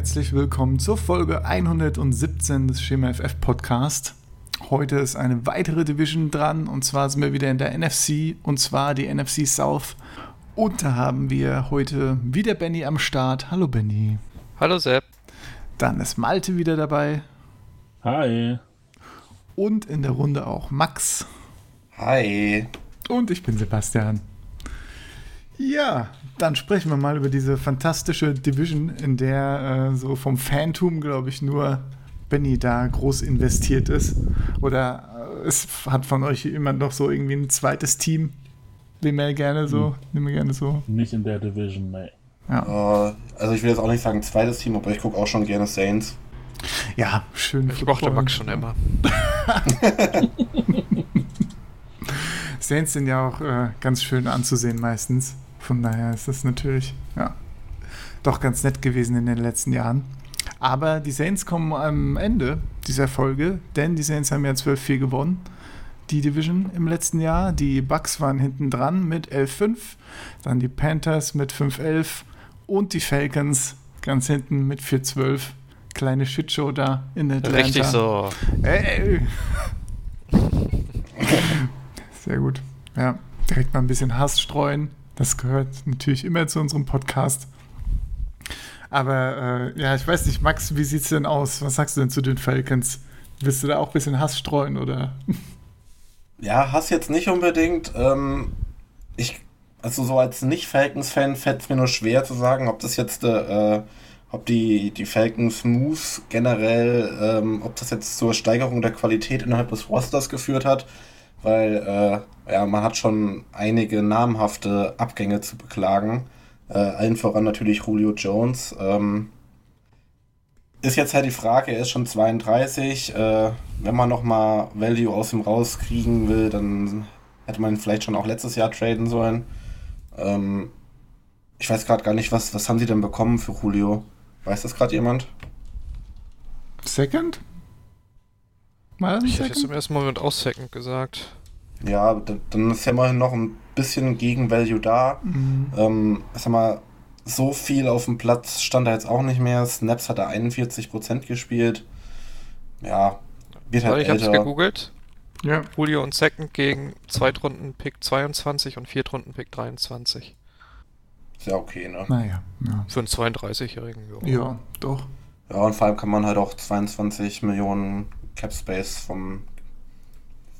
herzlich willkommen zur Folge 117 des Schema FF Podcast. Heute ist eine weitere Division dran und zwar sind wir wieder in der NFC und zwar die NFC South. Und da haben wir heute wieder Benny am Start. Hallo Benny. Hallo Sepp. Dann ist Malte wieder dabei. Hi. Und in der Runde auch Max. Hi. Und ich bin Sebastian. Ja, dann sprechen wir mal über diese fantastische Division, in der äh, so vom Phantom, glaube ich, nur Benny da groß investiert ist. Oder äh, es hat von euch jemand noch so irgendwie ein zweites Team, den er gerne so, hm. den wir gerne so. Nicht in der Division, nee. Ja. Uh, also ich will jetzt auch nicht sagen zweites Team, aber ich gucke auch schon gerne Saints. Ja, schön. Ich mochte Max schon immer. Saints sind ja auch äh, ganz schön anzusehen meistens. Von daher ist das natürlich, ja, doch ganz nett gewesen in den letzten Jahren. Aber die Saints kommen am Ende dieser Folge, denn die Saints haben ja 12-4 gewonnen. Die Division im letzten Jahr. Die Bucks waren hinten dran mit 11-5. Dann die Panthers mit 5-11. Und die Falcons ganz hinten mit 4-12. Kleine Shitshow da in der Atlanta. Richtig so. Ey. Sehr gut. Ja, direkt mal ein bisschen Hass streuen. Das gehört natürlich immer zu unserem Podcast. Aber äh, ja, ich weiß nicht, Max, wie sieht es denn aus? Was sagst du denn zu den Falcons? Willst du da auch ein bisschen Hass streuen oder? Ja, Hass jetzt nicht unbedingt. Ähm, ich, also so als Nicht-Falcons-Fan fällt es mir nur schwer zu sagen, ob das jetzt, äh, ob die, die Falcons Moves generell, ähm, ob das jetzt zur Steigerung der Qualität innerhalb des Rosters geführt hat weil äh, ja, man hat schon einige namhafte Abgänge zu beklagen. Äh, allen voran natürlich Julio Jones. Ähm, ist jetzt halt die Frage, er ist schon 32. Äh, wenn man nochmal Value aus ihm rauskriegen will, dann hätte man ihn vielleicht schon auch letztes Jahr traden sollen. Ähm, ich weiß gerade gar nicht, was, was haben sie denn bekommen für Julio? Weiß das gerade jemand? Second? Mal ich hätte jetzt im ersten Moment auch Second gesagt. Ja, dann ist ja immerhin noch ein bisschen Gegenvalue da. Mhm. Ähm, sag mal, so viel auf dem Platz stand er jetzt auch nicht mehr. Snaps hat er 41% gespielt. Ja, wird halt ich älter. Ich hab's gegoogelt. Ja. Julio und Second gegen Zweitrunden-Pick 22 und Viertrunden-Pick 23. Ist ja okay, ne? Naja, ja. Für einen 32-Jährigen, ja. Ja, doch. Ja, und vor allem kann man halt auch 22 Millionen Cap Space vom,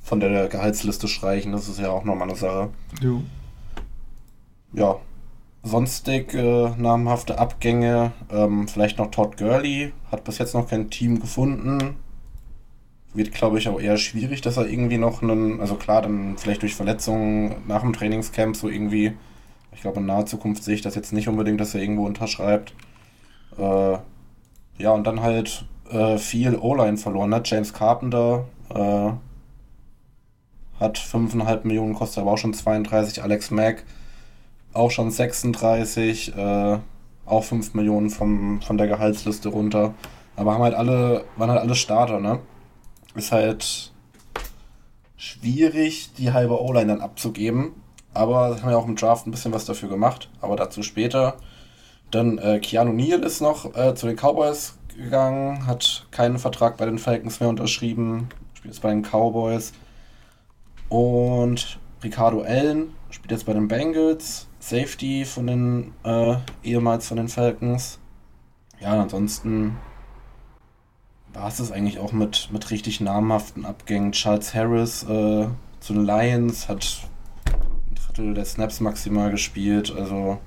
von der Gehaltsliste streichen. Das ist ja auch nochmal eine Sache. Jo. Ja. Sonstig äh, namhafte Abgänge. Ähm, vielleicht noch Todd Gurley. Hat bis jetzt noch kein Team gefunden. Wird, glaube ich, auch eher schwierig, dass er irgendwie noch einen, also klar, dann vielleicht durch Verletzungen nach dem Trainingscamp so irgendwie, ich glaube, in naher Zukunft sehe ich das jetzt nicht unbedingt, dass er irgendwo unterschreibt. Äh, ja, und dann halt äh, viel O-Line verloren hat. James Carpenter äh, hat 5,5 Millionen, kostet aber auch schon 32. Alex Mack auch schon 36, äh, auch 5 Millionen vom, von der Gehaltsliste runter. Aber haben halt alle, waren halt alle Starter, ne? Ist halt schwierig, die halbe O-Line dann abzugeben. Aber haben ja auch im Draft ein bisschen was dafür gemacht. Aber dazu später. Dann äh, Keanu Neal ist noch äh, zu den Cowboys gegangen, hat keinen Vertrag bei den Falcons mehr unterschrieben, spielt jetzt bei den Cowboys. Und Ricardo Allen spielt jetzt bei den Bengals, Safety von den äh, ehemals von den Falcons. Ja, ansonsten war es das eigentlich auch mit, mit richtig namhaften Abgängen. Charles Harris äh, zu den Lions hat ein Drittel der Snaps maximal gespielt, also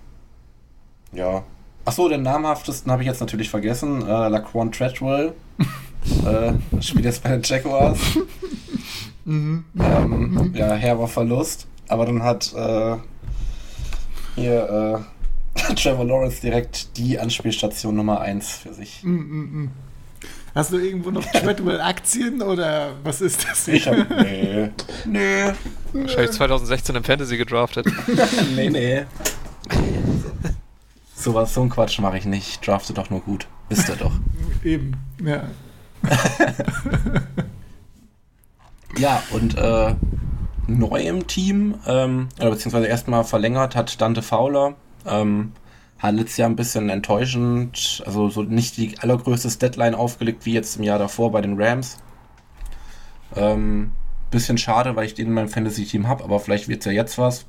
ja, Achso, den namhaftesten habe ich jetzt natürlich vergessen. Äh, Laquan Treadwell. äh, spielt jetzt bei den Jaguars. Mhm. Ähm, ja, herber Verlust. Aber dann hat äh, hier äh, Trevor Lawrence direkt die Anspielstation Nummer 1 für sich. Mm, mm, mm. Hast du irgendwo noch Treadwell-Aktien oder was ist das? Ich hab. Nee. Nee. Wahrscheinlich 2016 im Fantasy gedraftet. nee, nee. Sowas, so ein Quatsch mache ich nicht. Drafte doch nur gut. Wisst ihr doch. Eben, ja. ja, und äh, neu im Team, ähm, oder beziehungsweise erstmal verlängert hat Dante Fowler. Ähm, hat letztes Jahr ein bisschen enttäuschend, also so nicht die allergrößte Deadline aufgelegt wie jetzt im Jahr davor bei den Rams. Ähm, bisschen schade, weil ich den in meinem Fantasy-Team habe, aber vielleicht wird es ja jetzt was.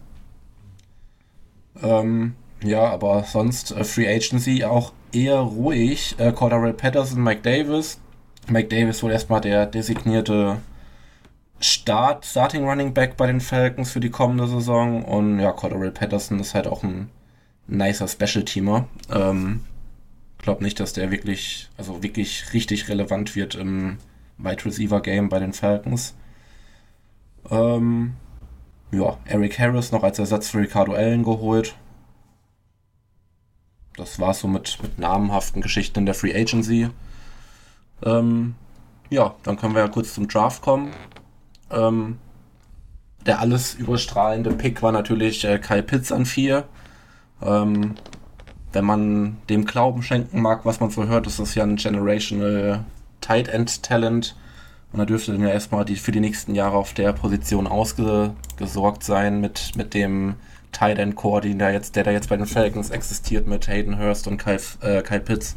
Ähm, ja, aber sonst äh, Free Agency auch eher ruhig. Äh, Cordarrelle Patterson, Mike Davis. Mike Davis wohl erstmal der designierte Start, Starting Running Back bei den Falcons für die kommende Saison. Und ja, Cordarrelle Patterson ist halt auch ein nicer Special-Teamer. Ähm, glaube nicht, dass der wirklich, also wirklich richtig relevant wird im Wide Receiver Game bei den Falcons. Ähm, ja, Eric Harris noch als Ersatz für Ricardo Allen geholt. Das war so mit, mit namenhaften Geschichten in der Free Agency. Ähm, ja, dann können wir ja kurz zum Draft kommen. Ähm, der alles überstrahlende Pick war natürlich äh, Kyle Pitts an 4. Ähm, wenn man dem Glauben schenken mag, was man so hört, ist das ja ein Generational Tight End Talent. Und da dürfte dann ja erstmal die, für die nächsten Jahre auf der Position ausgesorgt sein mit, mit dem Tight End Core, den da jetzt, der da jetzt bei den Falcons existiert mit Hayden Hurst und Kyle, äh, Kyle Pitts.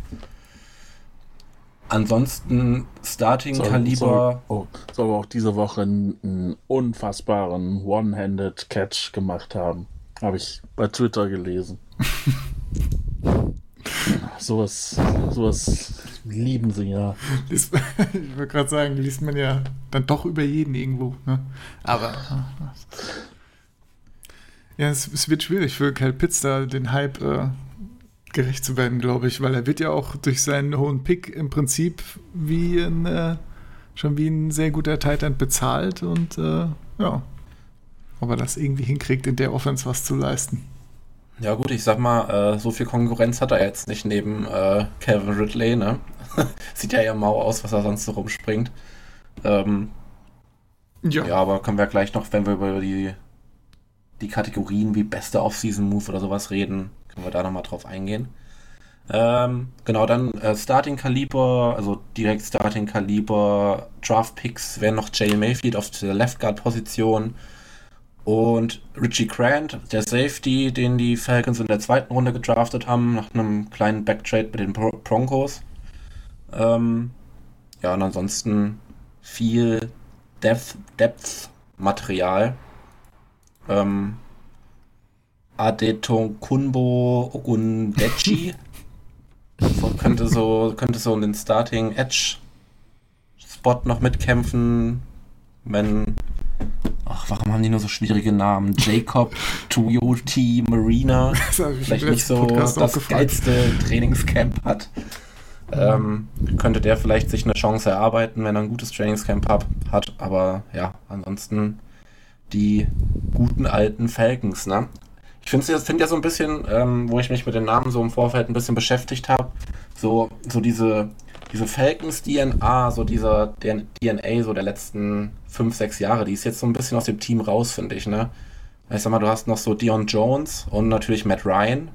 Ansonsten Starting-Kaliber. Soll, oh, soll aber auch diese Woche einen, einen unfassbaren One-Handed Catch gemacht haben. Habe ich bei Twitter gelesen. sowas, sowas lieben sie ja. ich würde gerade sagen, liest man ja dann doch über jeden irgendwo. Ne? Aber. Ja, es, es, wird schwierig für Kyle Pitts da den Hype äh, gerecht zu werden, glaube ich, weil er wird ja auch durch seinen hohen Pick im Prinzip wie ein, äh, schon wie ein sehr guter Titan bezahlt und äh, ja, ob er das irgendwie hinkriegt, in der Offense was zu leisten. Ja gut, ich sag mal, äh, so viel Konkurrenz hat er jetzt nicht neben äh, Calvin Ridley, ne? Sieht ja eher mau aus, was er sonst so rumspringt. Ähm, ja. ja, aber können wir gleich noch, wenn wir über die, die Kategorien wie beste Off-Season-Move oder sowas reden, können wir da nochmal drauf eingehen. Ähm, genau, dann äh, Starting Kaliber, also direkt Starting Kaliber, Draft Picks wären noch Jay Mayfield auf der Left Guard Position, und Richie Grant, der Safety, den die Falcons in der zweiten Runde gedraftet haben, nach einem kleinen Backtrade mit den Broncos. Ähm, ja, und ansonsten viel Depth-Material. Ähm, Adetonkunbo Ogundechi könnte so könnte so in den Starting Edge Spot noch mitkämpfen, wenn Ach, warum haben die nur so schwierige Namen? Jacob, Toyoti, Marina. Vielleicht nicht so Podcast das geilste Trainingscamp hat. Ähm, könnte der vielleicht sich eine Chance erarbeiten, wenn er ein gutes Trainingscamp hat. Aber ja, ansonsten die guten alten Falcons, ne? Ich finde find ja so ein bisschen, ähm, wo ich mich mit den Namen so im Vorfeld ein bisschen beschäftigt habe, so, so diese diese Falcons DNA, so dieser DNA so der letzten fünf, sechs Jahre, die ist jetzt so ein bisschen aus dem Team raus, finde ich, ne? Ich sag mal, du hast noch so Dion Jones und natürlich Matt Ryan,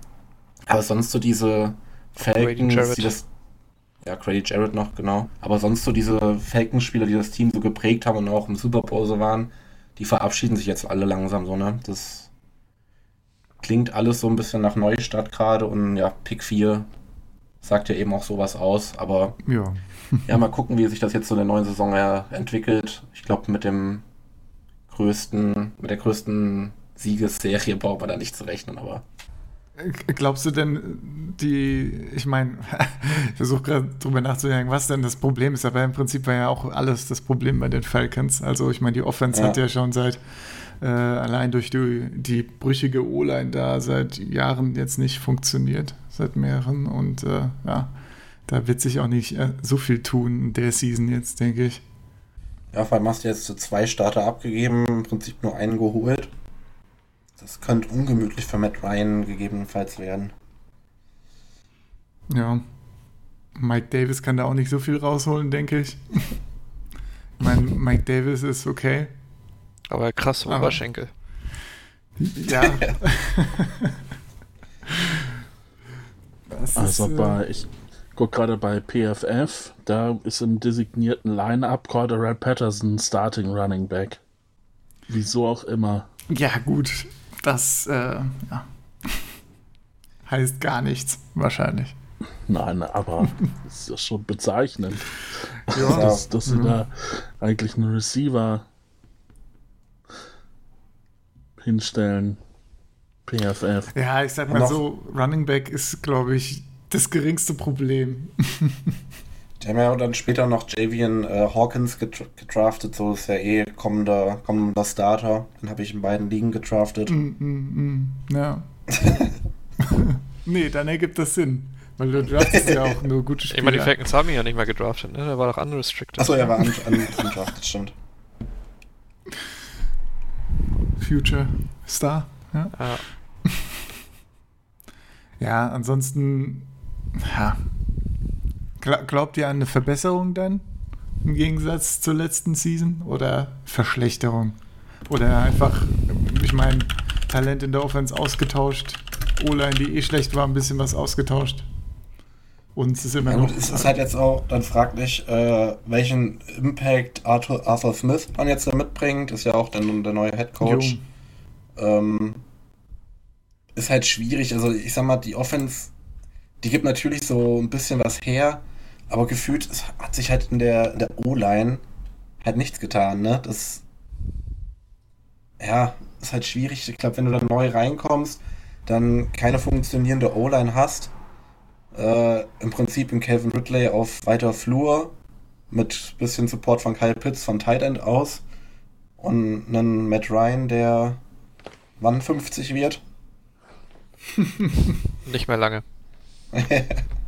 aber sonst so diese Falcons, die das ja, Grady Jarrett noch, genau. Aber sonst so diese Falcons-Spieler, die das Team so geprägt haben und auch im Super Bowl so waren, die verabschieden sich jetzt alle langsam so, ne? Das klingt alles so ein bisschen nach Neustart gerade und ja, Pick 4 sagt ja eben auch sowas aus. Aber ja, ja mal gucken, wie sich das jetzt so in der neuen Saison entwickelt. Ich glaube, mit dem größten, mit der größten Siegesserie braucht man da nicht zu rechnen, aber. Glaubst du denn, die, ich meine, ich versuche gerade drüber nachzudenken, was denn das Problem ist, aber im Prinzip war ja auch alles das Problem bei den Falcons. Also ich meine, die Offense ja. hat ja schon seit äh, allein durch die, die brüchige O-Line da seit Jahren jetzt nicht funktioniert, seit mehreren. Und äh, ja, da wird sich auch nicht äh, so viel tun in der Season jetzt, denke ich. Ja, vor allem hast du jetzt zwei Starter abgegeben, im Prinzip nur einen geholt. Das könnte ungemütlich für Matt Ryan gegebenenfalls werden. Ja. Mike Davis kann da auch nicht so viel rausholen, denke ich. ich meine, Mike Davis ist okay. Aber krass Oberschenkel. Ja. also ist, bei, ich gucke gerade bei PFF, da ist im designierten Line-Up Corderell Patterson Starting Running Back. Wieso auch immer. Ja, gut. Das, äh, ja. heißt gar nichts, wahrscheinlich. Nein, aber das ist schon bezeichnend, ja. dass, dass sie da eigentlich einen Receiver hinstellen. PFF. Ja, ich sag mal so, Running Back ist, glaube ich, das geringste Problem. Die haben ja dann später noch Javian äh, Hawkins gedraftet, so ist ja eh kommender, kommender Starter. Den habe ich in beiden Ligen gedraftet. Mm, mm, mm, ja. nee, dann ergibt das Sinn. Weil du draftest ja auch nur gute Spieler. Ich meine, die Falcons haben ihn ja nicht mehr gedraftet, ne? Der war doch unrestricted. Achso, er war un undrafted, stimmt. Future Star, ja. Ja, ja ansonsten, ja, Glaubt ihr an eine Verbesserung dann im Gegensatz zur letzten Season oder Verschlechterung? Oder einfach, ich meine, Talent in der Offense ausgetauscht, O-Line, die eh schlecht war, ein bisschen was ausgetauscht. Und es ist immer ja, noch. Gut, es ist halt jetzt auch dann fraglich, äh, welchen Impact Arthur, Arthur Smith man jetzt da mitbringt. Ist ja auch dann der neue Head Coach. Ähm, ist halt schwierig. Also, ich sag mal, die Offense, die gibt natürlich so ein bisschen was her. Aber gefühlt hat sich halt in der, der O-Line halt nichts getan, ne? Das. Ja, ist halt schwierig. Ich glaube, wenn du dann neu reinkommst, dann keine funktionierende O-Line hast, äh, im Prinzip in Calvin Ridley auf weiter Flur mit bisschen Support von Kyle Pitts von Tight End aus und einen Matt Ryan, der wann 50 wird? Nicht mehr lange.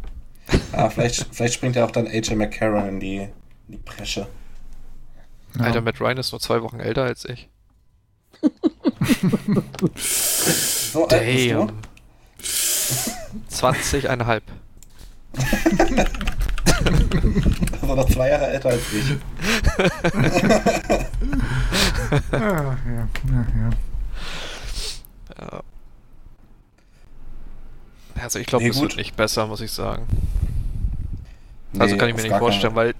Ah, vielleicht, vielleicht springt ja auch dann AJ McCarron in die, in die Presche. Ja. Alter, Matt Ryan ist nur zwei Wochen älter als ich. so alt bist du? 20,5. also noch zwei Jahre älter als ich. ah, ja, ja, ja. ja. Also ich glaube, nee, es wird nicht besser, muss ich sagen. Nee, also kann ich mir nicht vorstellen, weil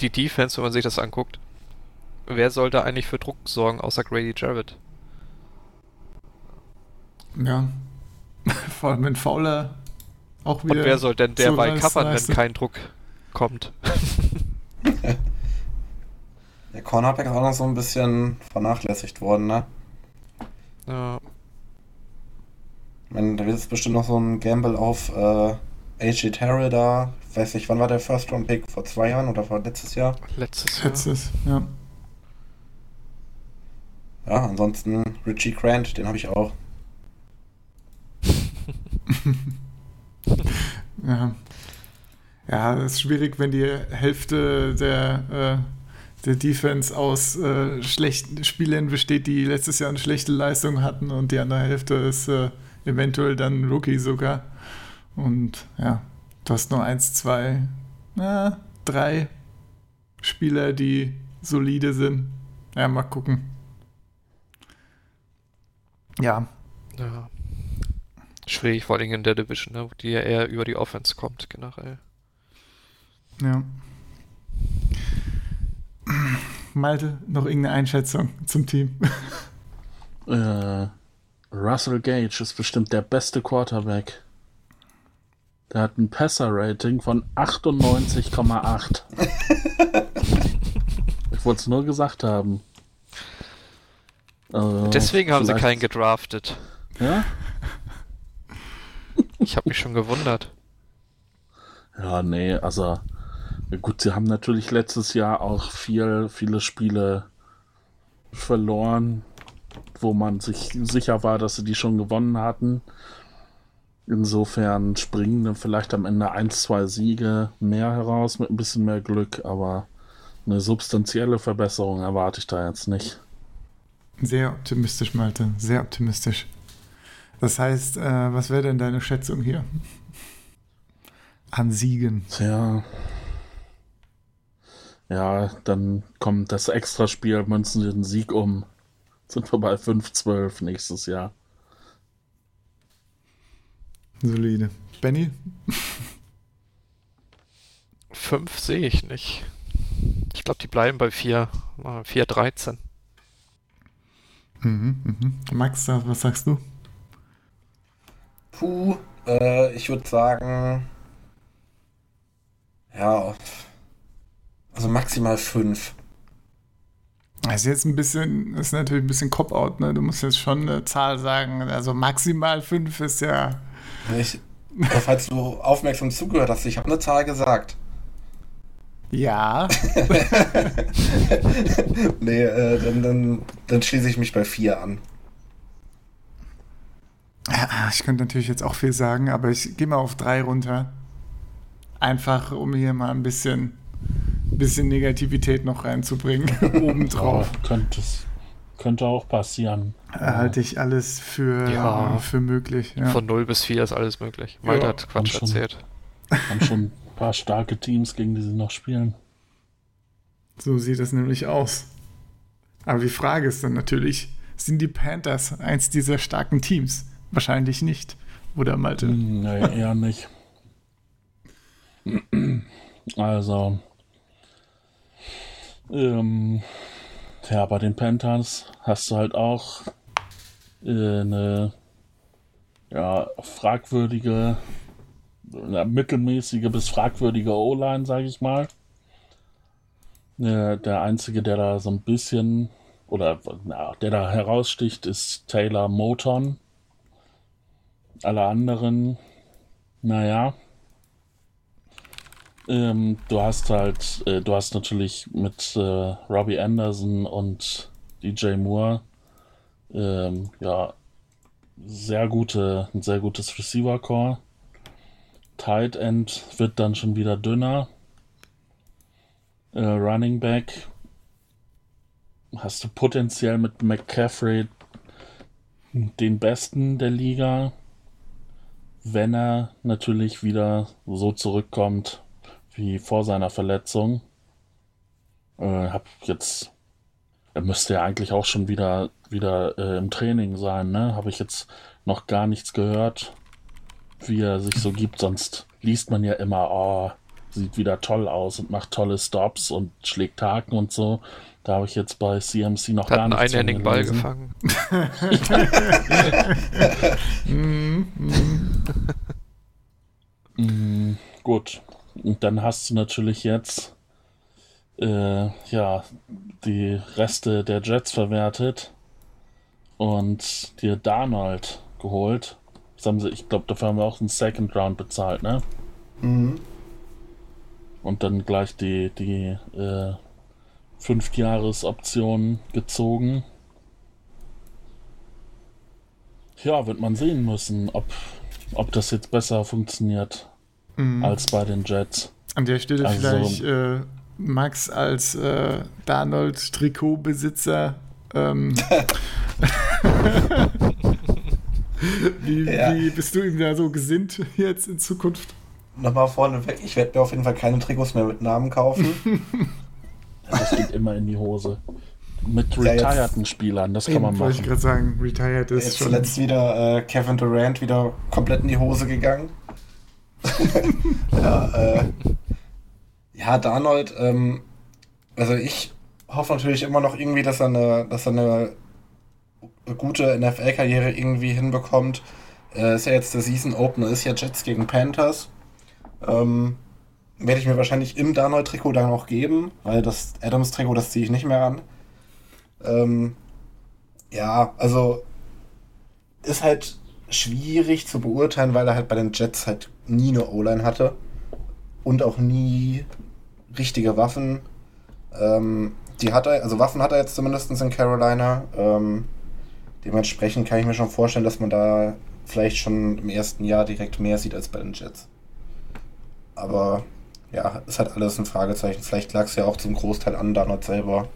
die Defense, wenn man sich das anguckt, wer soll da eigentlich für Druck sorgen, außer Grady Jarrett? Ja. Vor allem wenn Fowler auch wieder. Und wer soll denn der bei covern, wenn kein Druck kommt? der Cornerback ist auch noch so ein bisschen vernachlässigt worden, ne? Ja. Ich meine, da wird jetzt bestimmt noch so ein Gamble auf äh, AJ Terrell da. Weiß nicht, wann war der First Round Pick? Vor zwei Jahren oder vor letztes Jahr? Letztes Jahr. Letztes, ja. Ja, ansonsten Richie Grant, den habe ich auch. ja. Ja, es ist schwierig, wenn die Hälfte der, äh, der Defense aus äh, schlechten Spielern besteht, die letztes Jahr eine schlechte Leistung hatten und die andere Hälfte ist äh, eventuell dann Rookie sogar. Und ja, du hast nur eins, zwei, na, drei Spieler, die solide sind. Ja, mal gucken. Ja. Ja. Schwierig, vor allem in der Division, ne, die ja eher über die Offense kommt, generell. Ja. Malte, noch irgendeine Einschätzung zum Team? Äh, Russell Gage ist bestimmt der beste Quarterback. Der hat ein Passer-Rating von 98,8. ich wollte es nur gesagt haben. Also, Deswegen haben sie keinen gedraftet. Ja? ich habe mich schon gewundert. Ja, nee, also gut, sie haben natürlich letztes Jahr auch viel, viele Spiele verloren wo man sich sicher war, dass sie die schon gewonnen hatten. Insofern springen dann vielleicht am Ende ein, zwei Siege mehr heraus mit ein bisschen mehr Glück, aber eine substanzielle Verbesserung erwarte ich da jetzt nicht. Sehr optimistisch, Malte, sehr optimistisch. Das heißt, äh, was wäre denn deine Schätzung hier? An Siegen. Tja. Ja, dann kommt das Extraspiel, münzen den Sieg um sind wir bei 5-12 nächstes Jahr. Solide. Benny? 5 sehe ich nicht. Ich glaube, die bleiben bei 4, 4-13. Mhm, mhm. Max, was sagst du? Puh, Äh, ich würde sagen, ja, also maximal fünf. Das ist jetzt ein bisschen, ist natürlich ein bisschen Cop-Out, ne? Du musst jetzt schon eine Zahl sagen. Also maximal fünf ist ja. Ich, falls du aufmerksam zugehört hast, ich habe eine Zahl gesagt. Ja. nee, äh, dann, dann, dann schließe ich mich bei vier an. Ja, ich könnte natürlich jetzt auch viel sagen, aber ich gehe mal auf drei runter. Einfach, um hier mal ein bisschen bisschen Negativität noch reinzubringen, obendrauf. Oh, könnte, könnte auch passieren. Halte ich alles für, ja. für möglich. Ja. Von 0 bis 4 ist alles möglich. Malte ja. hat Quatsch haben erzählt. haben schon ein paar starke Teams, gegen die sie noch spielen. So sieht es nämlich aus. Aber die Frage ist dann natürlich, sind die Panthers eins dieser starken Teams? Wahrscheinlich nicht. Oder Malte? Nee, eher nicht. Also, ähm, ja, bei den Panthers hast du halt auch äh, eine ja, fragwürdige, eine mittelmäßige bis fragwürdige O-Line, sage ich mal. Äh, der einzige, der da so ein bisschen oder na, der da heraussticht, ist Taylor Moton. Alle anderen, naja, ähm, du hast halt, äh, du hast natürlich mit äh, Robbie Anderson und DJ Moore ähm, ja sehr gute, ein sehr gutes Receiver Core. Tight End wird dann schon wieder dünner. Äh, Running Back hast du potenziell mit McCaffrey den besten der Liga, wenn er natürlich wieder so zurückkommt, wie vor seiner Verletzung. Äh, hab jetzt, er müsste ja eigentlich auch schon wieder, wieder äh, im Training sein, ne? Habe ich jetzt noch gar nichts gehört, wie er sich so gibt. Sonst liest man ja immer, oh, sieht wieder toll aus und macht tolle Stops und schlägt Haken und so. Da habe ich jetzt bei CMC noch Hat gar nichts einen einhändigen Ball gefangen. mm, mm. mm, gut. Und dann hast du natürlich jetzt äh, ja die Reste der Jets verwertet und dir Darnold geholt. Das haben sie, ich glaube, dafür haben wir auch einen Second Round bezahlt, ne? Mhm. Und dann gleich die, die äh, Fünfjahres-Option gezogen. Ja, wird man sehen müssen, ob, ob das jetzt besser funktioniert mhm. als bei den Jets. An der Stelle also, vielleicht äh, Max als äh, Darnold-Trikotbesitzer. Ähm, wie, ja. wie bist du ihm da so gesinnt jetzt in Zukunft? Nochmal vorneweg, ich werde mir auf jeden Fall keine Trikots mehr mit Namen kaufen. das geht immer in die Hose. Mit retireden Spielern, das kann man machen. Wollte ich gerade sagen, retired ist jetzt schon. Zuletzt wieder äh, Kevin Durant wieder komplett in die Hose gegangen. Ja, äh, ja, Darnold, ähm, also ich hoffe natürlich immer noch irgendwie, dass er eine, dass er eine gute NFL-Karriere irgendwie hinbekommt. Äh, ist ja jetzt der Season Opener, ist ja Jets gegen Panthers. Ähm, werde ich mir wahrscheinlich im Darnold-Trikot dann auch geben, weil das Adams-Trikot, das ziehe ich nicht mehr an. Ähm, ja, also ist halt schwierig zu beurteilen, weil er halt bei den Jets halt nie eine O-Line hatte und auch nie richtige Waffen. Ähm, die hat er, also Waffen hat er jetzt zumindest in Carolina. Ähm, dementsprechend kann ich mir schon vorstellen, dass man da vielleicht schon im ersten Jahr direkt mehr sieht als bei den Jets. Aber ja, es hat alles ein Fragezeichen. Vielleicht lag es ja auch zum Großteil an Donald selber.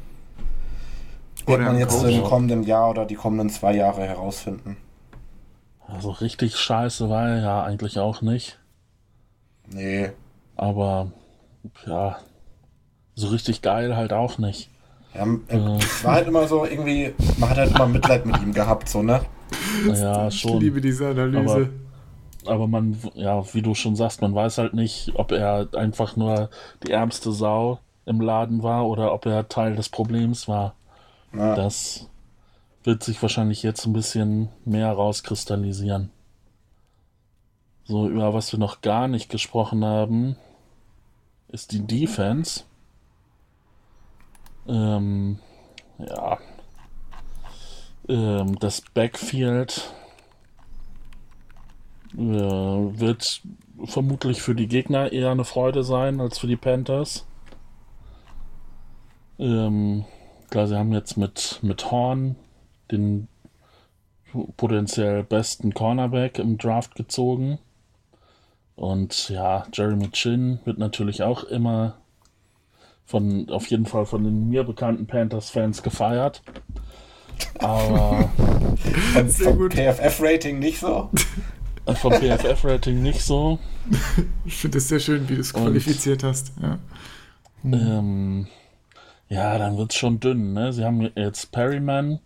Wird man jetzt im kommenden Jahr oder die kommenden zwei Jahre herausfinden. Also richtig scheiße war er ja eigentlich auch nicht. Nee. Aber ja, so richtig geil halt auch nicht. Ja, äh, es war halt immer so irgendwie, man hat halt immer Mitleid mit ihm gehabt, so, ne? Ja, schon. Ich liebe diese Analyse. Aber, aber man, ja, wie du schon sagst, man weiß halt nicht, ob er einfach nur die ärmste Sau im Laden war oder ob er Teil des Problems war. Ja. Das wird sich wahrscheinlich jetzt ein bisschen mehr rauskristallisieren. So, über was wir noch gar nicht gesprochen haben, ist die Defense. Ähm, ja. Ähm, das Backfield äh, wird vermutlich für die Gegner eher eine Freude sein als für die Panthers. Ähm, klar, sie haben jetzt mit, mit Horn den potenziell besten Cornerback im Draft gezogen. Und ja, Jeremy Chin wird natürlich auch immer von, auf jeden Fall von den mir bekannten Panthers-Fans gefeiert. Aber von, vom PFF-Rating nicht so. Vom PFF-Rating nicht so. Ich finde es sehr schön, wie du es qualifiziert hast. Ja. Ähm, ja, dann wird es schon dünn. Ne? Sie haben jetzt Perryman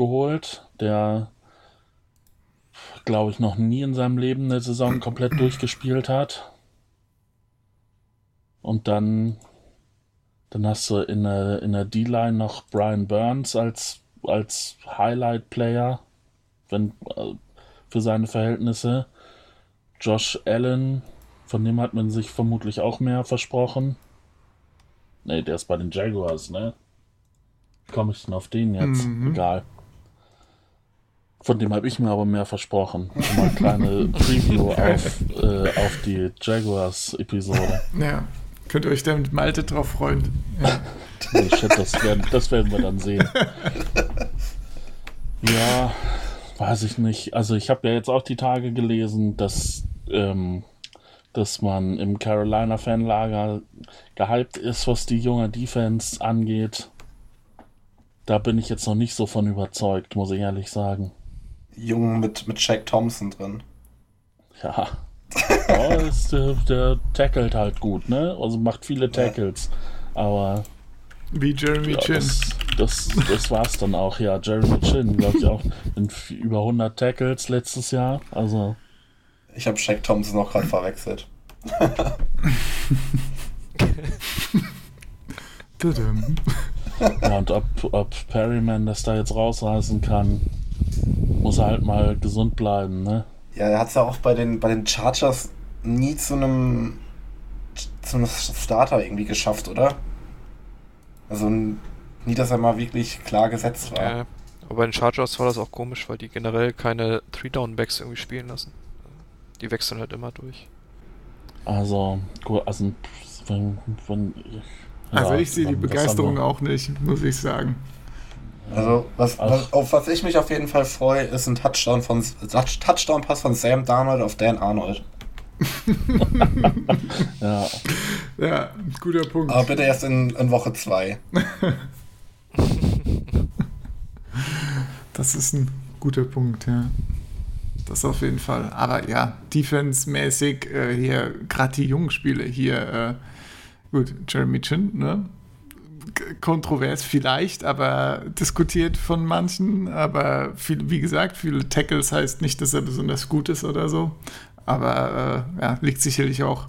geholt, der, glaube ich, noch nie in seinem Leben eine Saison komplett durchgespielt hat. Und dann, dann hast du in der, in der D-Line noch Brian Burns als, als Highlight-Player wenn, äh, für seine Verhältnisse. Josh Allen, von dem hat man sich vermutlich auch mehr versprochen. Ne, der ist bei den Jaguars, ne? Komme ich denn auf den jetzt? Mhm. Egal. Von dem habe ich mir aber mehr versprochen. Mal eine kleine Preview auf, äh, auf die Jaguars-Episode. Ja, könnt ihr euch da mit Malte drauf freuen. Ja. nee, shit, das werden, das werden wir dann sehen. Ja, weiß ich nicht. Also ich habe ja jetzt auch die Tage gelesen, dass ähm, dass man im Carolina-Fanlager gehypt ist, was die junge Defense angeht. Da bin ich jetzt noch nicht so von überzeugt, muss ich ehrlich sagen. Jung mit, mit Shaq Thompson drin. Ja. ja ist, der, der tackelt halt gut, ne? Also macht viele Tackles. Ja. Aber. Wie Jeremy ja, Chin. Das, das, das war's dann auch, ja. Jeremy Chin, glaube ich, auch in über 100 Tackles letztes Jahr. Also. Ich habe Shaq Thompson noch gerade verwechselt. ja, und ob, ob Perryman das da jetzt rausreißen kann, muss er halt mal gesund bleiben, ne? Ja, er hat es ja auch bei den, bei den Chargers nie zu einem zu einem Starter irgendwie geschafft, oder? Also nie, dass er mal wirklich klar gesetzt war. Ja, aber bei den Chargers war das auch komisch, weil die generell keine Three-Down-Backs irgendwie spielen lassen. Die wechseln halt immer durch. Also, also wenn, wenn ja, also ich sehe die Begeisterung auch nicht, muss ich sagen. Also, was, was, auf was ich mich auf jeden Fall freue, ist ein Touchdown von Touchdown-Pass von Sam Darnold auf Dan Arnold. ja. ja, guter Punkt. Aber bitte erst in, in Woche 2. das ist ein guter Punkt, ja. Das auf jeden Fall. Aber ja, defense-mäßig äh, hier, gerade die jungen Spiele hier, äh, gut, Jeremy Chin, ne? Kontrovers vielleicht, aber diskutiert von manchen. Aber viel, wie gesagt, viele Tackles heißt nicht, dass er besonders gut ist oder so. Aber äh, ja, liegt sicherlich auch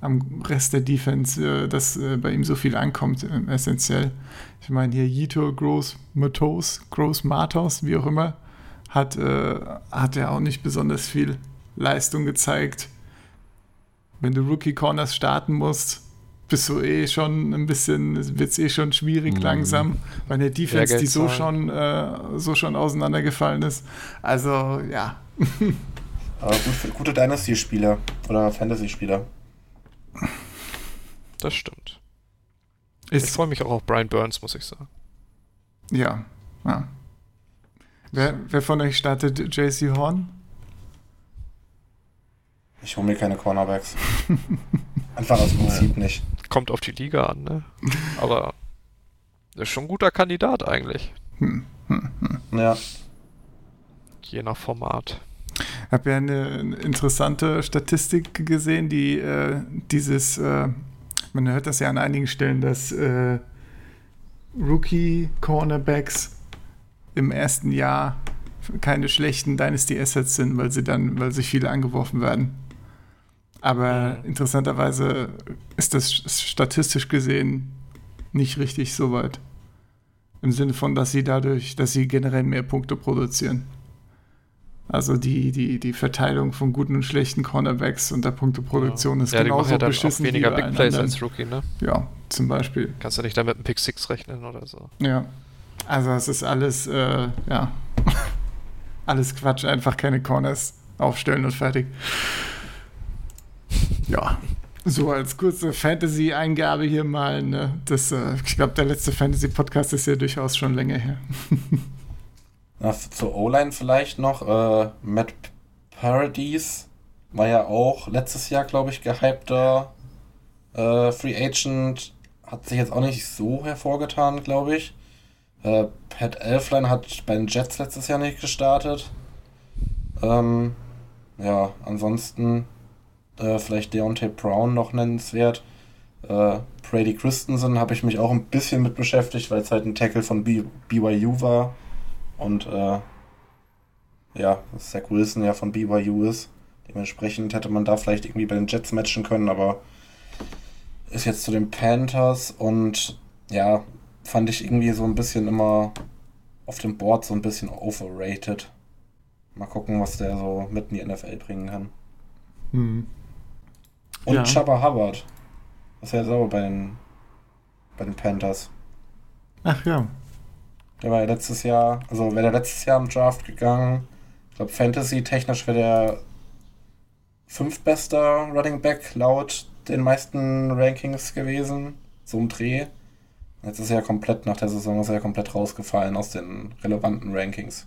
am Rest der Defense, äh, dass äh, bei ihm so viel ankommt, äh, essentiell. Ich meine hier Yito, Groß Matos, Groß Matos, wie auch immer hat, äh, hat er auch nicht besonders viel Leistung gezeigt. Wenn du Rookie Corners starten musst, bist du eh schon ein bisschen, wird es eh schon schwierig mhm. langsam, weil der Defense, die so schon, äh, so schon auseinandergefallen ist. Also, ja. Aber gut, gute Dynasty-Spieler oder Fantasy-Spieler. Das stimmt. ich freue mich auch auf Brian Burns, muss ich sagen. Ja, ja. Wer, wer von euch startet JC Horn? Ich hole mir keine Cornerbacks. Einfach aus Prinzip nicht. Kommt auf die Liga an, ne? Aber ist schon ein guter Kandidat eigentlich. Hm, hm, hm. Ja. Je nach Format. Ich habe ja eine, interessante Statistik gesehen, die äh, dieses, äh, man hört das ja an einigen Stellen, dass äh, Rookie-Cornerbacks im ersten Jahr keine schlechten Dynasty Assets sind, weil sie dann, weil sich viele angeworfen werden. Aber mhm. interessanterweise ist das statistisch gesehen nicht richtig so weit. Im Sinne von, dass sie dadurch, dass sie generell mehr Punkte produzieren. Also die, die, die Verteilung von guten und schlechten Cornerbacks und der Punkteproduktion ja. ist ja, genauso ja dann beschissen auch weniger Big Plays als Rookie, ne? Ja, zum Beispiel. Kannst du nicht damit einem Pick Six rechnen oder so. Ja. Also es ist alles, äh, ja, alles Quatsch, einfach keine Corners aufstellen und fertig. Ja, so als kurze Fantasy-Eingabe hier mal. Ne? Das, äh, ich glaube, der letzte Fantasy-Podcast ist ja durchaus schon länger her. Na, zur O-Line vielleicht noch. Äh, Matt Paradise war ja auch letztes Jahr, glaube ich, gehypter äh, Free Agent. Hat sich jetzt auch nicht so hervorgetan, glaube ich. Äh, Pat Elfline hat bei den Jets letztes Jahr nicht gestartet. Ähm, ja, ansonsten äh, vielleicht Deontay Brown noch nennenswert. Äh, Brady Christensen habe ich mich auch ein bisschen mit beschäftigt, weil es halt ein Tackle von B BYU war. Und äh, ja, Zach Wilson ja von BYU ist. Dementsprechend hätte man da vielleicht irgendwie bei den Jets matchen können, aber ist jetzt zu den Panthers und ja, fand ich irgendwie so ein bisschen immer auf dem Board so ein bisschen overrated. Mal gucken, was der so mit in die NFL bringen kann. Hm. Und ja. Chubba Hubbard. Das ist ja auch bei den, bei den Panthers. Ach ja. Der war ja letztes Jahr, also wäre der letztes Jahr im Draft gegangen. Ich glaube, Fantasy-technisch wäre der fünftbester Running Back laut den meisten Rankings gewesen. So ein Dreh. Jetzt ist er ja komplett nach der Saison ist er ja komplett rausgefallen aus den relevanten Rankings.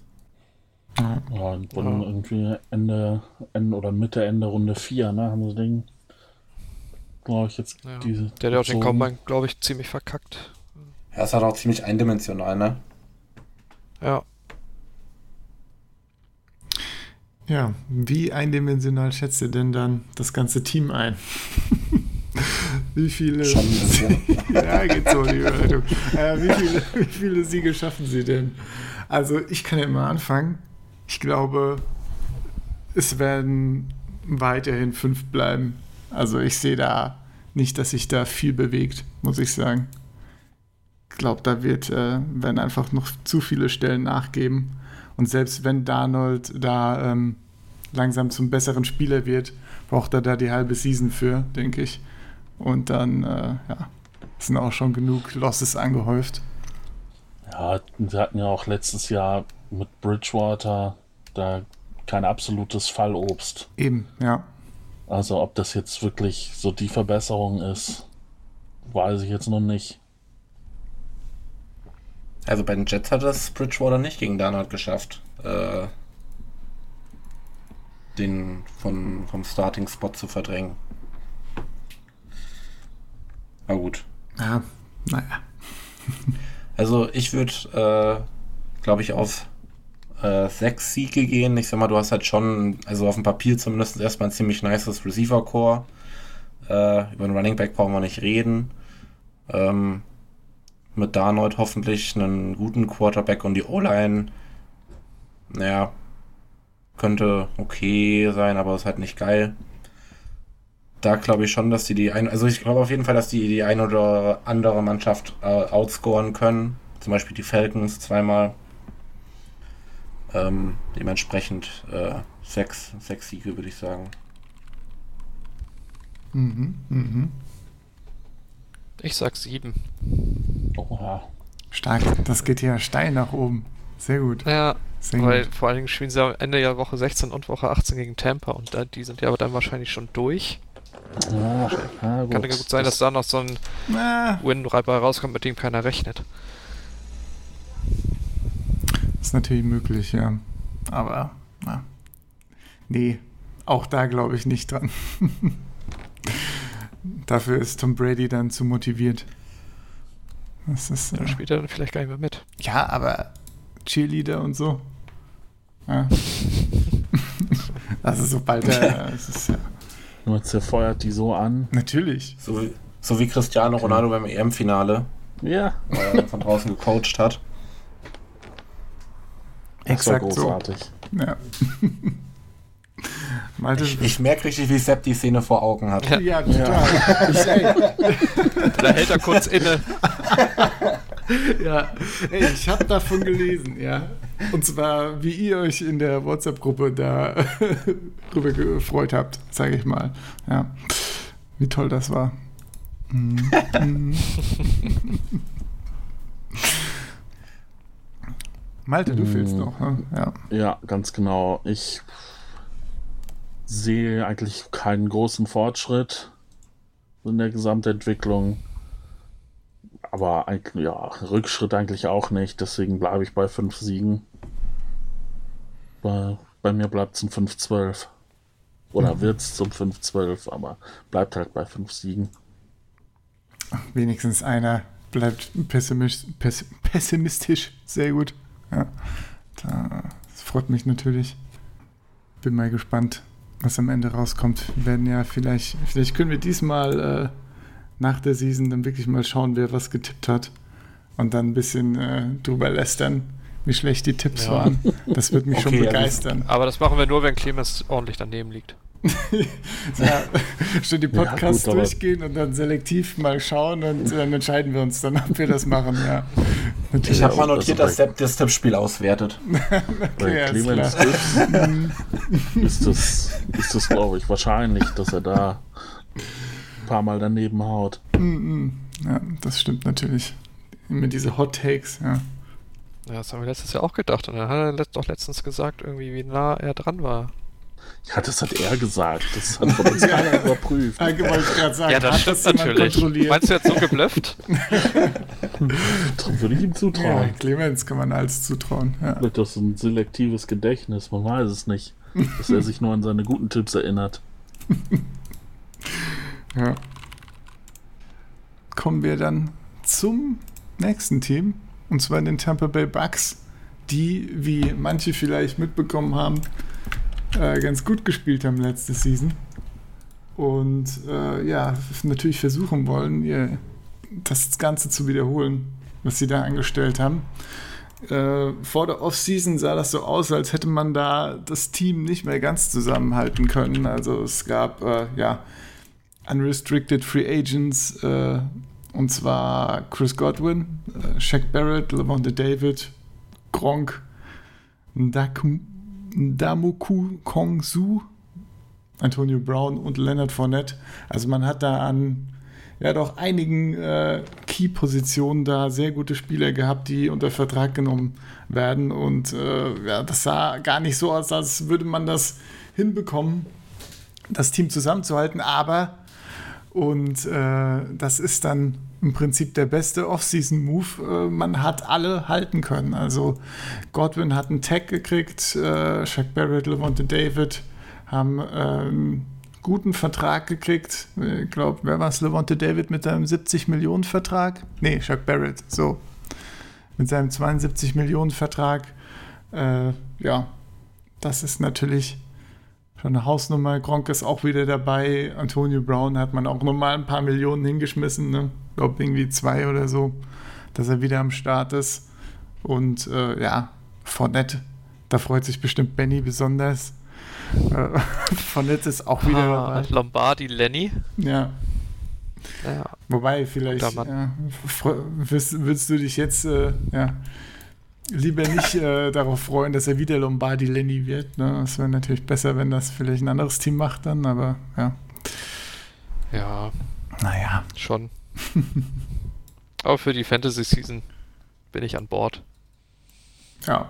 Ja, und wurden ja. irgendwie Ende, Ende oder Mitte, Ende Runde 4, ne, haben sie den glaube ich, jetzt ja. diese. Der hat auch den Combine, glaube ich, ziemlich verkackt. Ja, ist halt auch ziemlich eindimensional, ne? Ja. Ja, wie eindimensional schätzt ihr denn dann das ganze Team ein? wie viele. Schon ja, geht so, die Überleitung. Äh, wie, viele, wie viele Siege schaffen sie denn? Also, ich kann ja immer anfangen. Ich glaube, es werden weiterhin fünf bleiben. Also ich sehe da nicht, dass sich da viel bewegt, muss ich sagen. Ich glaube, da wird, äh, werden einfach noch zu viele Stellen nachgeben. Und selbst wenn Darnold da ähm, langsam zum besseren Spieler wird, braucht er da die halbe Season für, denke ich. Und dann, äh, ja, sind auch schon genug Losses angehäuft. Ja, wir hatten ja auch letztes Jahr mit Bridgewater da kein absolutes Fallobst. Eben, ja. Also ob das jetzt wirklich so die Verbesserung ist, weiß ich jetzt noch nicht. Also bei den Jets hat das Bridgewater nicht gegen Darnold geschafft, äh, den von, vom Starting-Spot zu verdrängen. Na gut. Ja, naja. also ich würde, äh, glaube ich, auf äh, sechs Siege gehen. Ich sag mal, du hast halt schon, also auf dem Papier zumindest erstmal ein ziemlich nices Receiver-Core. Äh, über den Running Back brauchen wir nicht reden. Ähm, mit Darnold hoffentlich einen guten Quarterback und die O-Line, naja, könnte okay sein, aber ist halt nicht geil. Da glaube ich schon, dass die die ein, also ich glaube auf jeden Fall, dass die die ein oder andere Mannschaft äh, outscoren können. Zum Beispiel die Falcons zweimal. Ähm, dementsprechend äh, sechs, sechs Siege, würde ich sagen. Mhm, mhm. Ich sag sieben. Oha. Stark, das geht ja steil nach oben. Sehr gut. Ja, Sehr weil gut. vor allen Dingen spielen sie am Ende ja Woche 16 und Woche 18 gegen Tampa und da, die sind ja aber dann wahrscheinlich schon durch. Ja, gut. Kann ja gut sein, dass da noch so ein Win rauskommt, mit dem keiner rechnet. Ist natürlich möglich, ja. Aber, na. Nee, auch da glaube ich nicht dran. Dafür ist Tom Brady dann zu motiviert. Das ist, ja, äh, spielt er dann vielleicht gar nicht mehr mit. Ja, aber Cheerleader und so. Ja. also sobald er. ist, ja. Nur zerfeuert die so an. Natürlich. So, so wie Cristiano Ronaldo beim EM-Finale. Ja. Weil er von draußen gecoacht hat. Exakt großartig. So. Ja. Malte, ich, ich merke richtig, wie Sepp die Szene vor Augen hat. Ja, ja total. Ja. da hält er kurz inne. ja, Ey, ich habe davon gelesen, ja. Und zwar, wie ihr euch in der WhatsApp-Gruppe darüber gefreut habt, sage ich mal. Ja. Wie toll das war. Mhm. Malte, du fehlst mhm. noch. Ne? Ja. ja, ganz genau. Ich sehe eigentlich keinen großen Fortschritt in der Gesamtentwicklung. Aber eigentlich, ja, Rückschritt eigentlich auch nicht. Deswegen bleibe ich bei fünf Siegen. Bei, bei mir bleibt es ein 5-12. Oder mhm. wird es zum 5-12, aber bleibt halt bei fünf Siegen. Wenigstens einer bleibt pessimistisch. Sehr gut. Ja, das freut mich natürlich. Bin mal gespannt, was am Ende rauskommt. Wir werden ja vielleicht, vielleicht können wir diesmal äh, nach der Season dann wirklich mal schauen, wer was getippt hat. Und dann ein bisschen äh, drüber lästern, wie schlecht die Tipps ja. waren. Das wird mich okay, schon begeistern. Aber das machen wir nur, wenn Clemens ordentlich daneben liegt. ja, schon die Podcasts ja, gut, durchgehen und dann selektiv mal schauen und dann entscheiden wir uns dann, ob wir das machen. Ja. Ich habe mal notiert, dass Sepp das Tippspiel auswertet. okay, bei Clemens ist das, ist das glaube ich, wahrscheinlich, dass er da ein paar Mal daneben haut. Ja, das stimmt natürlich. Immer diese Hot Takes, ja. Ja, das haben wir letztes Jahr auch gedacht. Und dann hat er doch letztens gesagt, irgendwie, wie nah er dran war. Ja, das hat er gesagt. Das hat von uns keiner überprüft. Ja, sagen, ja, das stimmt das natürlich. Meinst du jetzt so geblufft? würde ich ihm zutrauen. Ja, Clemens kann man alles zutrauen. Ja. Vielleicht das ein selektives Gedächtnis, man weiß es nicht. Dass er sich nur an seine guten Tipps erinnert. ja. Kommen wir dann zum nächsten Team. Und zwar den Tampa Bay Bucks, die, wie manche vielleicht mitbekommen haben, äh, ganz gut gespielt haben letzte Season. Und äh, ja, natürlich versuchen wollen, ihr das Ganze zu wiederholen, was sie da angestellt haben. Äh, vor der Offseason sah das so aus, als hätte man da das Team nicht mehr ganz zusammenhalten können. Also es gab äh, ja unrestricted Free Agents äh, und zwar Chris Godwin, Shaq Barrett, Lavonte David, Gronk, Ndakum Damoku Kong Su, Antonio Brown und Leonard Fournette. Also man hat da an ja doch einigen äh, Key-Positionen da sehr gute Spieler gehabt, die unter Vertrag genommen werden. Und äh, ja, das sah gar nicht so aus, als würde man das hinbekommen, das Team zusammenzuhalten. Aber, und äh, das ist dann im Prinzip der beste Off-Season-Move. Äh, man hat alle halten können. Also Godwin hat einen Tag gekriegt, äh, Shaq Barrett, Levante David haben einen äh, guten Vertrag gekriegt. Ich glaube, wer war es? Levante David mit seinem 70 Millionen Vertrag? Nee, Shaq Barrett, so. Mit seinem 72 Millionen Vertrag. Äh, ja, das ist natürlich schon eine Hausnummer. Gronk ist auch wieder dabei. Antonio Brown hat man auch nochmal ein paar Millionen hingeschmissen. Ne? Ich glaube, irgendwie zwei oder so, dass er wieder am Start ist. Und äh, ja, Fournette, da freut sich bestimmt Benny besonders. Äh, Fournette ist auch wieder ah, dabei. Lombardi, Lenny. Ja. ja. Wobei, vielleicht ja, willst, willst, du dich jetzt äh, ja, lieber nicht äh, darauf freuen, dass er wieder Lombardi Lenny wird. Ne? Das wäre natürlich besser, wenn das vielleicht ein anderes Team macht dann, aber ja. Ja. Naja. Schon. aber für die Fantasy Season bin ich an Bord. Ja,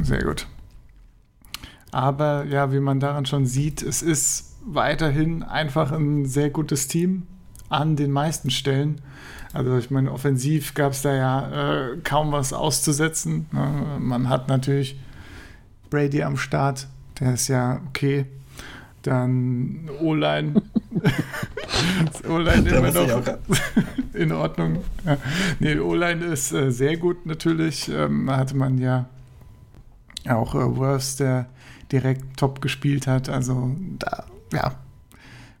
sehr gut. Aber ja, wie man daran schon sieht, es ist weiterhin einfach ein sehr gutes Team an den meisten Stellen. Also ich meine, offensiv gab es da ja äh, kaum was auszusetzen. Ne? Man hat natürlich Brady am Start, der ist ja okay. Dann O-Line. O-Line immer noch in Ordnung. Ja. Nee, O-Line ist äh, sehr gut natürlich. Ähm, da hatte man ja auch äh, Worths, der direkt top gespielt hat. Also da, ja,